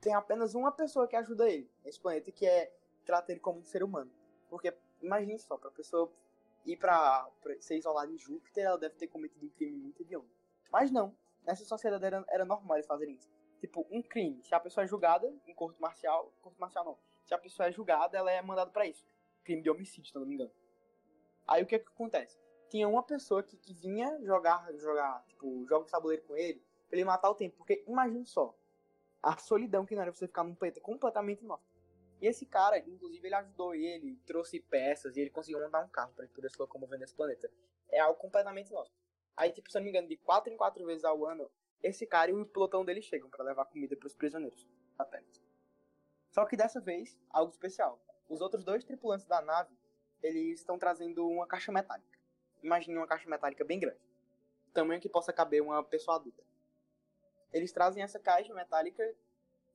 tem apenas uma pessoa que ajuda ele nesse planeta, que é trata ele como um ser humano. Porque, imagine só, pra pessoa ir pra, pra ser isolada em Júpiter, ela deve ter cometido um crime muito hediondo. Mas não, nessa sociedade era, era normal eles fazerem isso. Tipo, um crime, se a pessoa é julgada em corte marcial, corte marcial não, se a pessoa é julgada, ela é mandada para isso. Crime de homicídio, se não me engano. Aí o que é que acontece? Tinha uma pessoa que, que vinha jogar, jogar, tipo, jogos de tabuleiro com ele, pra ele matar o tempo. Porque imagine só, a solidão que não era você ficar num planeta completamente novo. E esse cara, inclusive, ele ajudou ele, trouxe peças e ele conseguiu montar um carro para ele poder se locomover nesse planeta. É algo completamente novo. Aí, tipo, se eu não me engano, de 4 em 4 vezes ao ano, esse cara e o pelotão dele chegam para levar comida para os prisioneiros apenas. Só que dessa vez, algo especial. Os outros dois tripulantes da nave, eles estão trazendo uma caixa metálica. Imagine uma caixa metálica bem grande. Tamanho que possa caber uma pessoa adulta. Eles trazem essa caixa metálica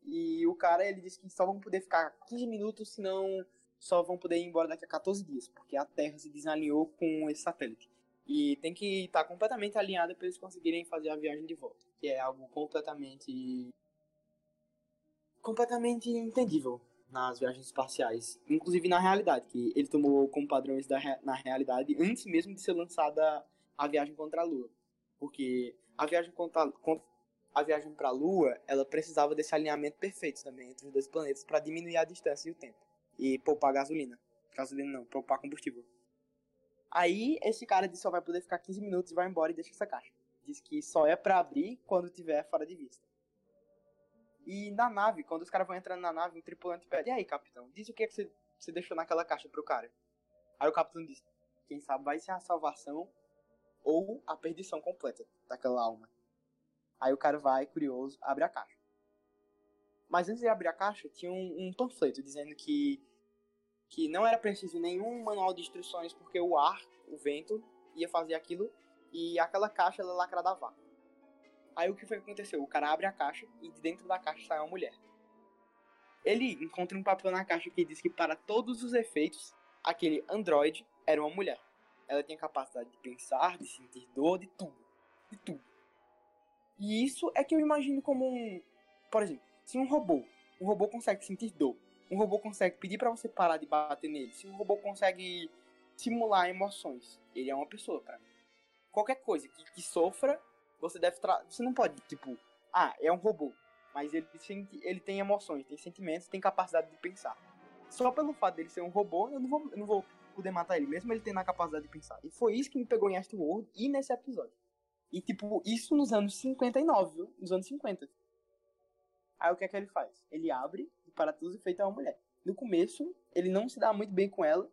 e o cara, ele disse que só vão poder ficar 15 minutos, senão só vão poder ir embora daqui a 14 dias, porque a Terra se desalinhou com esse satélite. E tem que estar tá completamente alinhada para eles conseguirem fazer a viagem de volta. Que é algo completamente. completamente entendível nas viagens espaciais. Inclusive na realidade, que ele tomou como padrões da, na realidade antes mesmo de ser lançada a viagem contra a Lua. Porque a viagem contra, contra a viagem para a Lua, ela precisava desse alinhamento perfeito também entre os dois planetas para diminuir a distância e o tempo. E poupar gasolina. Gasolina não, poupar combustível. Aí esse cara disse só vai poder ficar 15 minutos e vai embora e deixa essa caixa. Diz que só é para abrir quando tiver fora de vista. E na nave, quando os caras vão entrando na nave, o tripulante pede: E aí, capitão, diz o que, é que você, você deixou naquela caixa pro cara. Aí o capitão diz: Quem sabe vai ser a salvação ou a perdição completa daquela alma. Aí o cara vai, curioso, abre a caixa. Mas antes de abrir a caixa, tinha um, um panfleto dizendo que que não era preciso nenhum manual de instruções porque o ar, o vento, ia fazer aquilo e aquela caixa ela lacrada a vácuo. Aí o que foi que aconteceu? O cara abre a caixa e de dentro da caixa sai uma mulher. Ele encontra um papel na caixa que diz que para todos os efeitos, aquele androide era uma mulher. Ela tinha capacidade de pensar, de sentir dor, de tudo. De tudo. E isso é que eu imagino como um. Por exemplo, se um robô, um robô consegue sentir dor, um robô consegue pedir para você parar de bater nele, se um robô consegue simular emoções, ele é uma pessoa, cara. Qualquer coisa que, que sofra, você deve você não pode tipo, ah, é um robô, mas ele sente, ele tem emoções, tem sentimentos, tem capacidade de pensar. Só pelo fato dele ser um robô, eu não vou, eu não vou poder matar ele, mesmo ele tendo a capacidade de pensar. E foi isso que me pegou em Astro e nesse episódio. E tipo, isso nos anos 59, viu? Nos anos 50. Aí o que é que ele faz? Ele abre para todos os efeitos é uma mulher. No começo, ele não se dá muito bem com ela.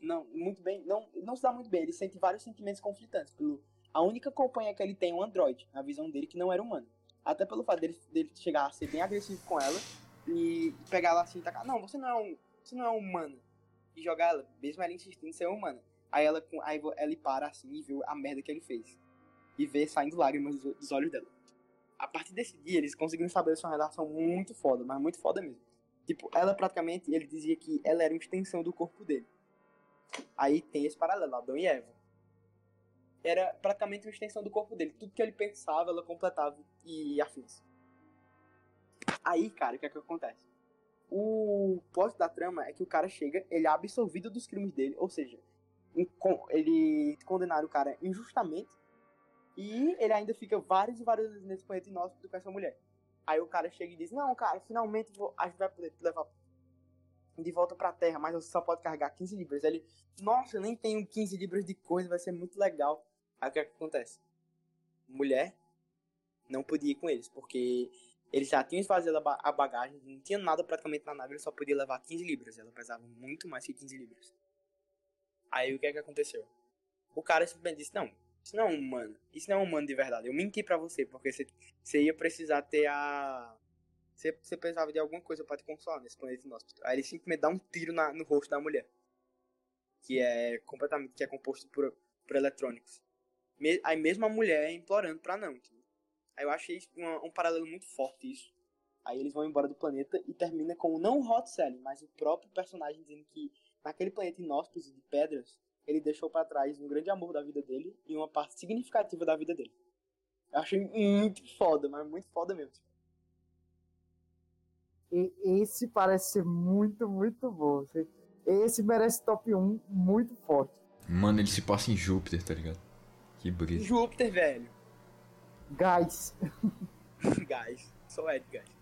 Não, muito bem, não, não se dá muito bem. Ele sente vários sentimentos conflitantes pelo, A única companhia que ele tem é um androide, na visão dele, que não era humano. Até pelo fato dele, dele chegar a ser bem agressivo com ela e pegar ela assim e tacar. Não, você não é um. Você não é humana. E jogar ela, mesmo ela insistindo em ser humana. Aí ela, aí ela para assim e vê a merda que ele fez. E vê saindo lágrimas dos olhos dela. A partir desse dia, eles conseguiram estabelecer uma relação muito foda, mas muito foda mesmo. Tipo, ela praticamente, ele dizia que ela era uma extensão do corpo dele. Aí tem esse paralelo, Adão e Eva era praticamente uma extensão do corpo dele. Tudo que ele pensava, ela completava e afins. Aí, cara, o que é que acontece? O plot da trama é que o cara chega, ele é absolvido dos crimes dele, ou seja, ele condenaram o cara injustamente e ele ainda fica vários e vários vezes nesse planeta inóspito com essa mulher. Aí o cara chega e diz: Não, cara, finalmente vou, a gente vai poder te levar de volta pra Terra, mas você só pode carregar 15 libras. Aí ele, nossa, eu nem tenho 15 libras de coisa, vai ser muito legal. Aí o que, é que acontece? Mulher não podia ir com eles, porque eles já tinham esvaziado a bagagem, não tinha nada praticamente na nave, ele só podia levar 15 libras. Ela pesava muito mais que 15 libras. Aí o que é que aconteceu? O cara simplesmente disse: Não, isso não é um humano. Isso não é um humano de verdade. Eu menti pra você, porque você, você ia precisar ter a. Você, você precisava de alguma coisa para te consolar nesse planeta inóspito. Aí ele simplesmente dá um tiro na, no rosto da mulher. Que é completamente. que é composto por, por eletrônicos. Me, aí mesmo a mulher implorando pra não. Aí eu achei um, um paralelo muito forte isso. Aí eles vão embora do planeta e termina com não o Hot Sally, mas o próprio personagem dizendo que naquele planeta inóspito de pedras, ele deixou para trás um grande amor da vida dele e uma parte significativa da vida dele. Eu achei muito foda, mas muito foda mesmo. E esse parece ser muito, muito bom. Esse merece top 1 muito forte. Mano, ele se passa em Júpiter, tá ligado? Que brisa. Júpiter, velho. Gás. gás. Só é de gás.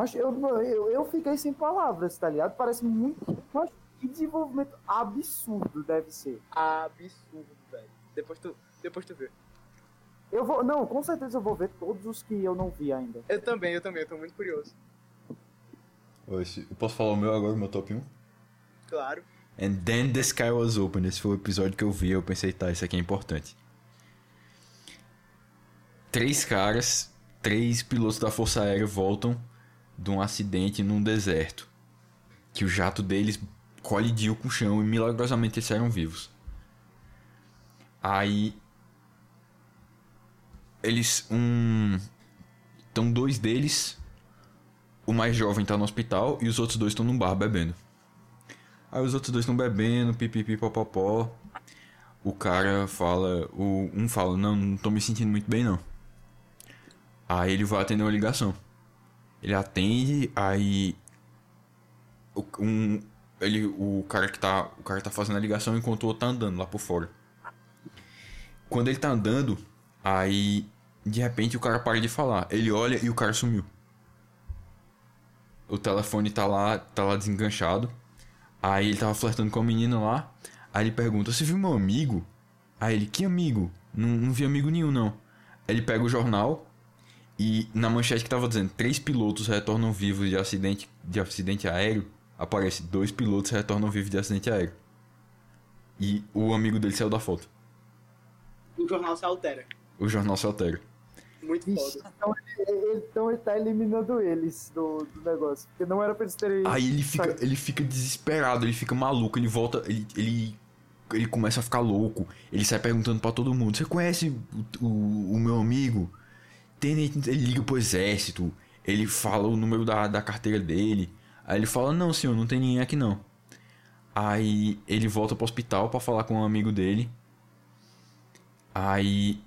Mas eu, eu, eu fiquei sem palavras, tá ligado? Parece muito. Mas que desenvolvimento absurdo deve ser. Absurdo, velho. Depois tu, depois tu vê. Eu vou. Não, com certeza eu vou ver todos os que eu não vi ainda. Eu também, eu também, eu tô muito curioso. Eu posso falar o meu agora, o meu top 1? Claro. And then the sky was open. Esse foi o episódio que eu vi. Eu pensei, tá, isso aqui é importante. Três caras, três pilotos da Força Aérea voltam de um acidente num deserto. Que o jato deles colidiu com o chão e milagrosamente eles saíram vivos. Aí. Eles. Um. Então, dois deles. O mais jovem tá no hospital e os outros dois estão num bar bebendo. Aí os outros dois estão bebendo, pipipi, popopó. O cara fala, o um fala, não, não tô me sentindo muito bem não. Aí ele vai atender uma ligação. Ele atende, aí um, ele, o cara que tá, o cara que tá fazendo a ligação enquanto o outro tá andando lá por fora. Quando ele tá andando, aí de repente o cara para de falar. Ele olha e o cara sumiu. O telefone tá lá, tá lá desenganchado. Aí ele tava flertando com a menina lá. Aí ele pergunta: Você viu meu amigo? Aí ele: Que amigo? Não, não vi amigo nenhum, não. Aí ele pega o jornal e na manchete que tava dizendo: Três pilotos retornam vivos de acidente, de acidente aéreo. Aparece: Dois pilotos retornam vivos de acidente aéreo. E o amigo dele saiu da foto. O jornal se altera. O jornal se altera. Muito foda. Então ele, então ele tá eliminando eles do, do negócio. Porque não era pra eles terem. Aí ele fica, ele fica desesperado, ele fica maluco, ele volta. Ele, ele, ele começa a ficar louco. Ele sai perguntando para todo mundo: Você conhece o, o, o meu amigo? Ele liga pro exército. Ele fala o número da, da carteira dele. Aí ele fala: Não, senhor, não tem ninguém aqui não. Aí ele volta pro hospital para falar com um amigo dele. Aí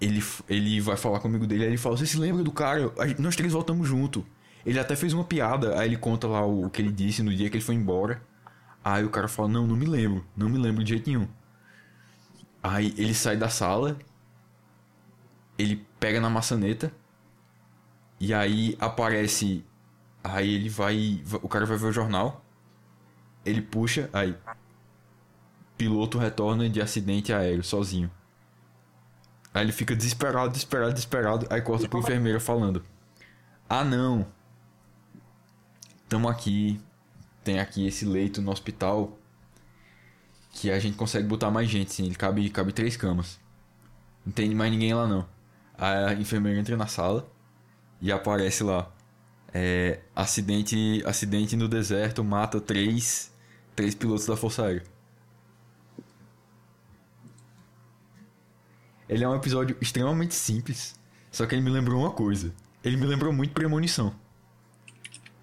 ele, ele vai falar comigo dele, aí ele fala, você se lembra do cara? Nós três voltamos junto. Ele até fez uma piada, aí ele conta lá o, que ele disse no dia que ele foi embora. Aí o cara fala, não, não me lembro, não me lembro de jeito nenhum. Aí ele sai da sala, ele pega na maçaneta, e aí aparece. Aí ele vai. O cara vai ver o jornal. Ele puxa, aí. Piloto retorna de acidente aéreo sozinho. Aí ele fica desesperado, desesperado, desesperado. Aí corta pro enfermeiro falando: Ah, não. Tamo aqui. Tem aqui esse leito no hospital. que a gente consegue botar mais gente, sim. Ele cabe, cabe três camas. Não tem mais ninguém lá não. A enfermeira entra na sala e aparece lá. É, acidente, acidente no deserto mata três, três pilotos da Força Aérea. Ele é um episódio extremamente simples, só que ele me lembrou uma coisa. Ele me lembrou muito Premonição.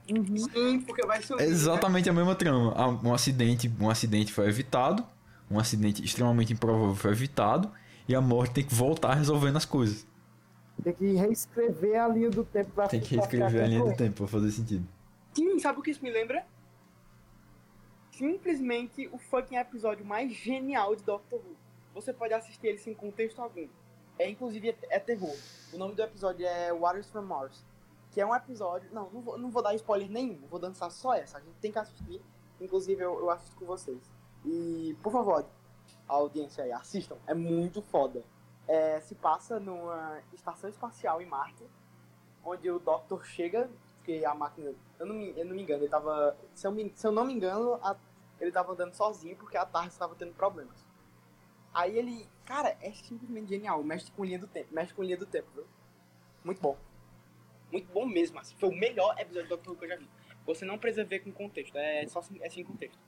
Uhum. Sim, porque vai subir. É exatamente né? a mesma trama. Ah, um acidente, um acidente foi evitado, um acidente extremamente improvável foi evitado, e a morte tem que voltar resolvendo as coisas. Tem que reescrever a linha do tempo pra Tem que reescrever a linha do tempo pra fazer sentido. Sim, sabe o que isso me lembra? Simplesmente o fucking episódio mais genial de Doctor Who. Você pode assistir ele sem contexto algum. É inclusive é, é terror. O nome do episódio é Waters from Mars. Que é um episódio. Não, não vou, não vou dar spoiler nenhum, vou dançar só essa. A gente tem que assistir. Inclusive eu, eu assisto com vocês. E, por favor, a audiência aí, assistam. É muito foda. É, se passa numa estação espacial em Marte, onde o Doctor chega, porque a máquina. Eu não me, eu não me engano, ele tava. Se eu, me, se eu não me engano, a, ele tava andando sozinho porque a tarde estava tendo problemas. Aí ele. Cara, é simplesmente genial. Mexe com linha do tempo. Mexe com linha do tempo, viu? Muito bom. Muito bom mesmo, assim. Foi o melhor episódio do Doctor Who que eu já vi. Você não precisa ver com contexto, é só é sem contexto.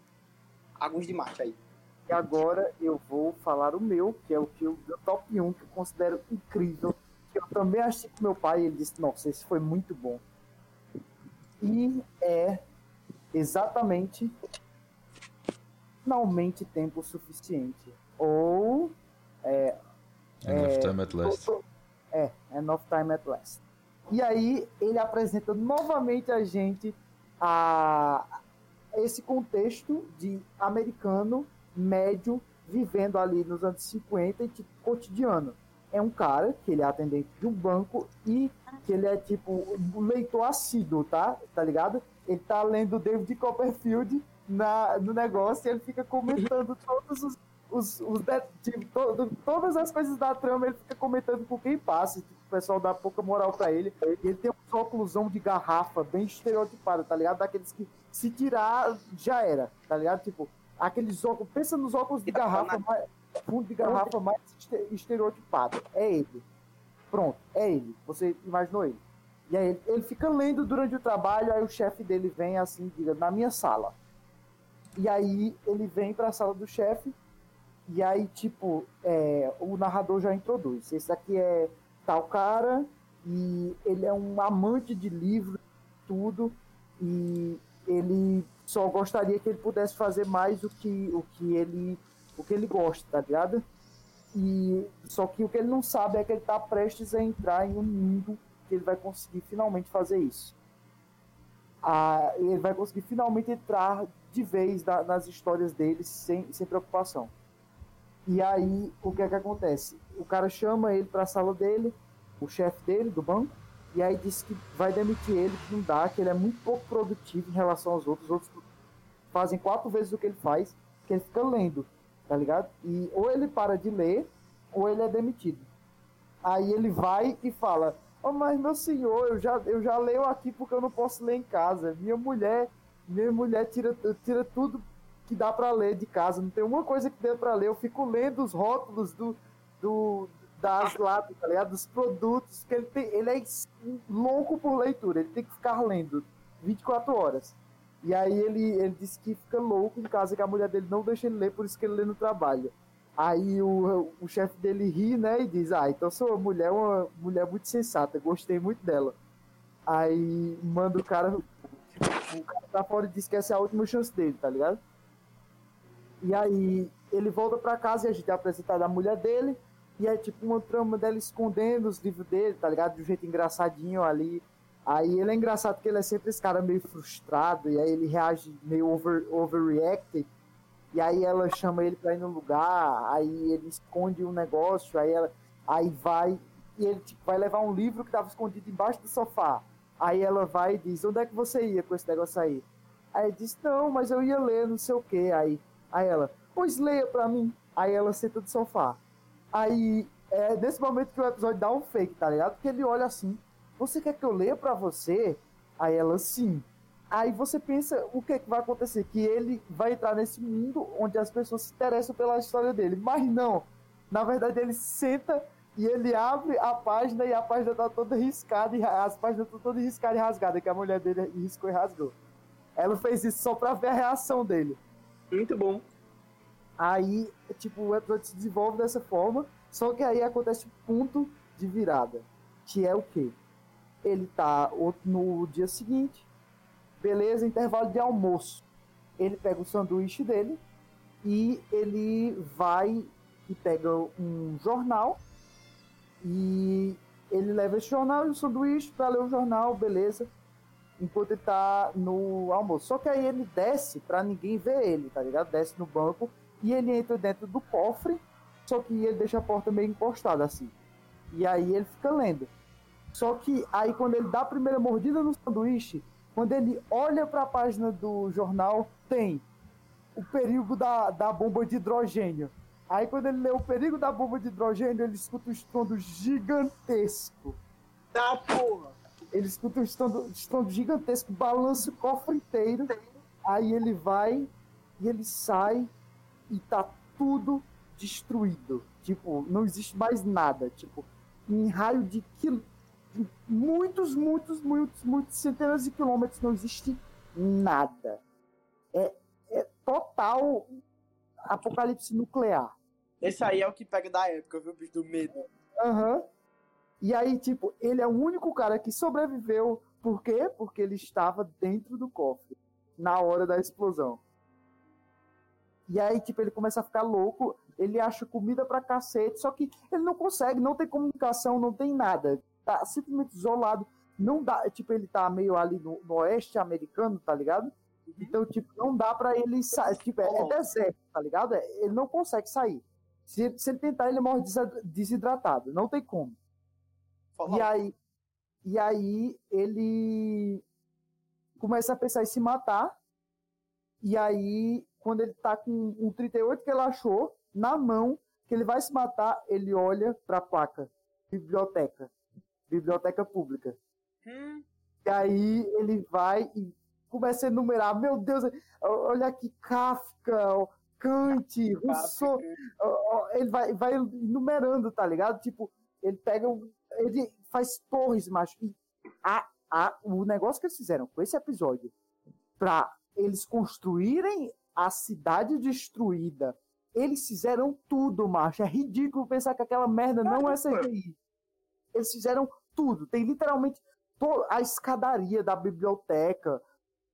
Alguns de Marte aí. E agora eu vou falar o meu, que é o que o meu top 1, que eu considero incrível. Que eu também achei com meu pai, ele disse, nossa, esse foi muito bom. E é exatamente finalmente tempo suficiente. Ou é, Enough é, Time at Last. É, Enough Time at Last. E aí ele apresenta novamente a gente a esse contexto de americano médio vivendo ali nos anos 50 e tipo cotidiano. É um cara que ele é atendente de um banco e que ele é tipo um leitor assíduo, tá? Tá ligado? Ele tá lendo David Copperfield na, no negócio e ele fica comentando todos os os, os tipo, to, todas as coisas da trama ele fica comentando com quem passa. Tipo, o pessoal dá pouca moral pra ele. Ele tem um óculosão de garrafa bem estereotipado, tá ligado? Daqueles que se tirar já era, tá ligado? Tipo, aqueles óculos. Pensa nos óculos de garrafa mais, fundo de garrafa mais estereotipado. É ele. Pronto, é ele. Você imaginou ele. E aí ele, ele fica lendo durante o trabalho, aí o chefe dele vem assim, diga, na minha sala. E aí ele vem para a sala do chefe e aí, tipo, é, o narrador já introduz. Esse aqui é tal cara, e ele é um amante de livros, tudo, e ele só gostaria que ele pudesse fazer mais o que, o que ele o que ele gosta, tá ligado? E só que o que ele não sabe é que ele está prestes a entrar em um mundo que ele vai conseguir finalmente fazer isso. Ah, ele vai conseguir finalmente entrar de vez da, nas histórias dele sem, sem preocupação. E aí, o que é que acontece? O cara chama ele para a sala dele, o chefe dele, do banco, e aí diz que vai demitir ele, que não dá, que ele é muito pouco produtivo em relação aos outros. Os outros fazem quatro vezes o que ele faz, que ele fica lendo, tá ligado? E ou ele para de ler, ou ele é demitido. Aí ele vai e fala: oh, mas meu senhor, eu já, eu já leio aqui porque eu não posso ler em casa. Minha mulher, minha mulher tira, tira tudo que dá para ler de casa, não tem uma coisa que dê para ler. Eu fico lendo os rótulos do, do das latas, tá ligado? Dos produtos que ele tem. Ele é louco por leitura, ele tem que ficar lendo 24 horas. E aí ele, ele disse que fica louco em casa, que a mulher dele não deixa ele ler, por isso que ele lê no trabalho. Aí o, o chefe dele ri, né, e diz, ah, então sua mulher é uma mulher muito sensata, gostei muito dela. Aí manda o cara, o cara tá fora e diz que essa é a última chance dele, tá ligado? E aí ele volta para casa e a gente é apresentado a mulher dele. E é tipo uma trama dela escondendo os livros dele, tá ligado? De um jeito engraçadinho ali. Aí ele é engraçado porque ele é sempre esse cara meio frustrado. E aí ele reage meio over, overreacted. E aí ela chama ele pra ir no lugar. Aí ele esconde um negócio. Aí ela aí vai. E ele tipo, vai levar um livro que tava escondido embaixo do sofá. Aí ela vai e diz: Onde é que você ia com esse negócio aí? Aí ele diz: Não, mas eu ia ler, não sei o que. Aí Aí ela, pois leia pra mim. Aí ela senta do sofá. Aí é nesse momento que o episódio dá um fake, tá ligado? Porque ele olha assim, você quer que eu leia pra você? Aí ela, sim. Aí você pensa o que, é que vai acontecer? Que ele vai entrar nesse mundo onde as pessoas se interessam pela história dele. Mas não. Na verdade, ele senta e ele abre a página e a página tá toda riscada, e as páginas estão todas riscadas e rasgadas, que a mulher dele riscou e rasgou. Ela fez isso só pra ver a reação dele. Muito bom. Aí, tipo, o episódio se desenvolve dessa forma, só que aí acontece o ponto de virada, que é o quê? Ele tá no dia seguinte, beleza, intervalo de almoço. Ele pega o sanduíche dele e ele vai e pega um jornal e ele leva esse jornal e o sanduíche para ler o jornal, beleza. Enquanto ele tá no almoço. Só que aí ele desce para ninguém ver ele, tá ligado? Desce no banco e ele entra dentro do cofre, só que ele deixa a porta meio encostada assim. E aí ele fica lendo. Só que aí quando ele dá a primeira mordida no sanduíche, quando ele olha para a página do jornal, tem o perigo da, da bomba de hidrogênio. Aí quando ele lê o perigo da bomba de hidrogênio, ele escuta um estrondo gigantesco. Tá, porra! Ele escuta um estrondo, estrondo gigantesco, balança o cofre inteiro. Aí ele vai e ele sai e tá tudo destruído. Tipo, não existe mais nada. Tipo, em raio de, quil... muitos, muitos, muitos, muitos centenas de quilômetros não existe nada. É, é total apocalipse nuclear. Esse aí é o que pega da época, viu, bicho, do medo. Aham. Uhum. E aí, tipo, ele é o único cara que sobreviveu. Por quê? Porque ele estava dentro do cofre. Na hora da explosão. E aí, tipo, ele começa a ficar louco. Ele acha comida pra cacete. Só que ele não consegue, não tem comunicação, não tem nada. Tá simplesmente isolado. Não dá. Tipo, ele tá meio ali no, no oeste americano, tá ligado? Então, tipo, não dá para ele sair. Tipo, é, é, deserto, tá ligado? É, ele não consegue sair. Se, se ele tentar, ele morre desidratado. Não tem como. E aí, e aí ele começa a pensar em se matar. E aí, quando ele tá com um 38 que ele achou na mão, que ele vai se matar, ele olha pra placa. Biblioteca. Biblioteca pública. Hum. E aí ele vai e começa a enumerar, meu Deus, olha aqui, Kafka, Kant, Rousseau, ele vai, vai enumerando, tá ligado? Tipo, ele pega, ele faz torres, macho, e a, a, o negócio que eles fizeram com esse episódio, pra eles construírem a cidade destruída, eles fizeram tudo, macho, é ridículo pensar que aquela merda não é CGI. Eles fizeram tudo, tem literalmente a escadaria da biblioteca,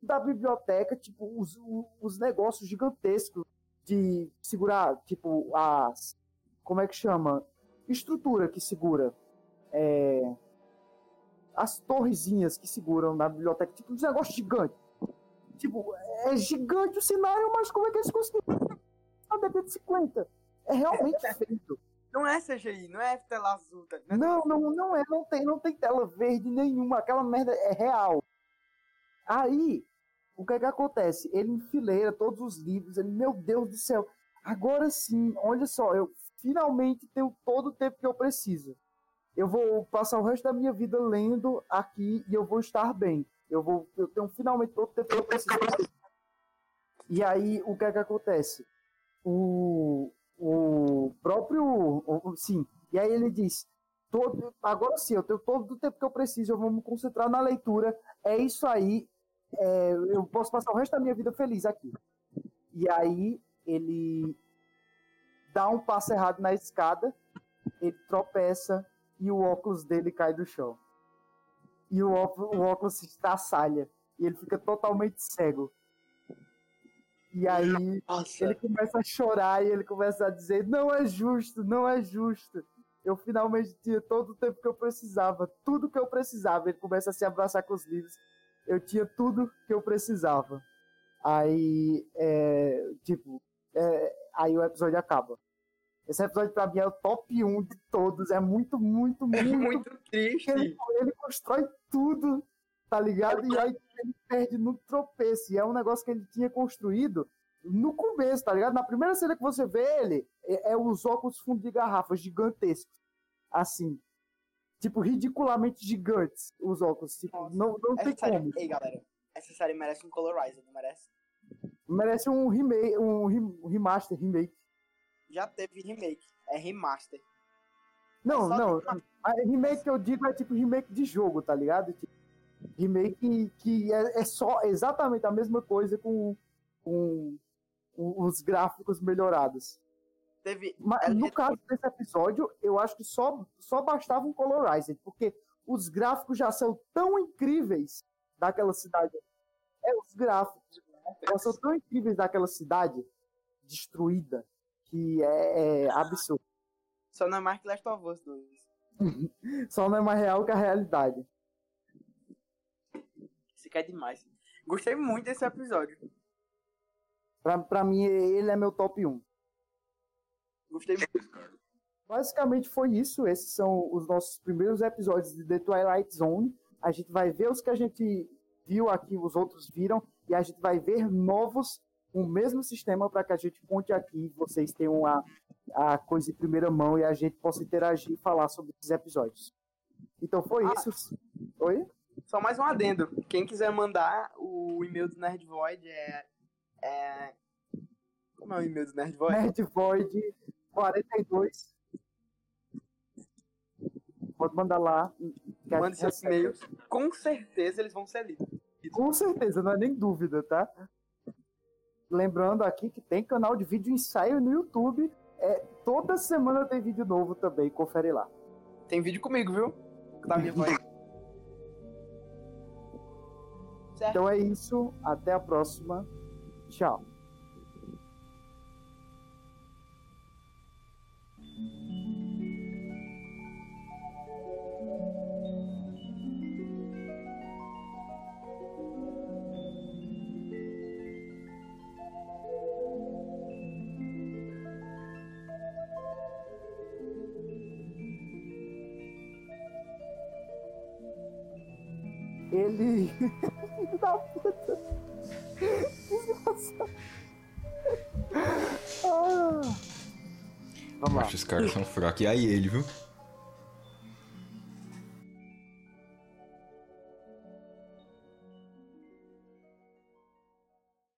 da biblioteca, tipo, os, os negócios gigantescos de segurar, tipo, as. Como é que chama? Estrutura que segura. É, as torrezinhas que seguram na biblioteca, tipo, uns negócios gigantes. Tipo, é gigante o cenário, mas como é que eles conseguiram a DP50? É realmente feito. Não é CGI, não é tela azul. Tá? Não, não, não é, não tem, não tem tela verde nenhuma. Aquela merda é real. Aí, o que é que acontece? Ele enfileira todos os livros, ele, meu Deus do céu, agora sim, olha só, eu finalmente tenho todo o tempo que eu preciso. Eu vou passar o resto da minha vida lendo aqui e eu vou estar bem. Eu vou, eu tenho finalmente todo o tempo que eu preciso. E aí, o que é que acontece? O, o próprio, o, sim, e aí ele diz, todo, agora sim, eu tenho todo o tempo que eu preciso, eu vou me concentrar na leitura, é isso aí, é, eu posso passar o resto da minha vida feliz aqui. E aí ele dá um passo errado na escada, ele tropeça e o óculos dele cai do chão. E o óculos, o óculos se estraçalha e ele fica totalmente cego. E aí Nossa. ele começa a chorar e ele começa a dizer: Não é justo, não é justo. Eu finalmente tinha todo o tempo que eu precisava, tudo que eu precisava. Ele começa a se abraçar com os livros eu tinha tudo que eu precisava. Aí, é, tipo, é, aí o episódio acaba. Esse episódio pra mim é o top 1 de todos. É muito, muito, muito. É muito triste. Ele, ele, constrói tudo, tá ligado? E aí ele perde no tropeço. E é um negócio que ele tinha construído no começo, tá ligado? Na primeira cena que você vê ele, é, é os óculos fundo de garrafa gigantescos. Assim tipo, ridiculamente gigantes os óculos. Tipo, não, não tem sério, como. Ei, galera, essa série merece um colorizer, não merece? Merece um remake, um remaster, remake. Já teve remake, é remaster. Não, é não. A remake que eu digo é tipo remake de jogo, tá ligado? Tipo, remake que é, é, só exatamente a mesma coisa com, com, com os gráficos melhorados. Teve, Mas no caso desse episódio, eu acho que só, só bastava um colorizer, porque os gráficos já são tão incríveis daquela cidade. É, os gráficos já são tão incríveis daquela cidade destruída que é, é absurdo. Só não é mais que Last of Us 2. Só não é mais real que a realidade. Isso quer demais. Gostei muito desse episódio. Pra, pra mim, ele é meu top 1. Gostei muito. Basicamente foi isso. Esses são os nossos primeiros episódios de The Twilight Zone. A gente vai ver os que a gente viu aqui, os outros viram, e a gente vai ver novos o mesmo sistema para que a gente conte aqui, vocês tenham a, a coisa em primeira mão e a gente possa interagir e falar sobre esses episódios. Então foi ah, isso. Oi? Só mais um adendo. Quem quiser mandar o e-mail do Nerd Void é, é... Como é o e-mail do Nerd Void? Nerdvoid 42. Pode mandar lá. Mande seus e-mails. Com certeza eles vão ser lidos. Com certeza, não é nem dúvida, tá? Lembrando aqui que tem canal de vídeo ensaio no YouTube. É, toda semana tem vídeo novo também, confere lá. Tem vídeo comigo, viu? Tá minha voz. então é isso. Até a próxima. Tchau. Ele. Filho da puta. Desgraçado. Ah. Vamos lá. Acho que os caras são fracos. E aí ele, viu?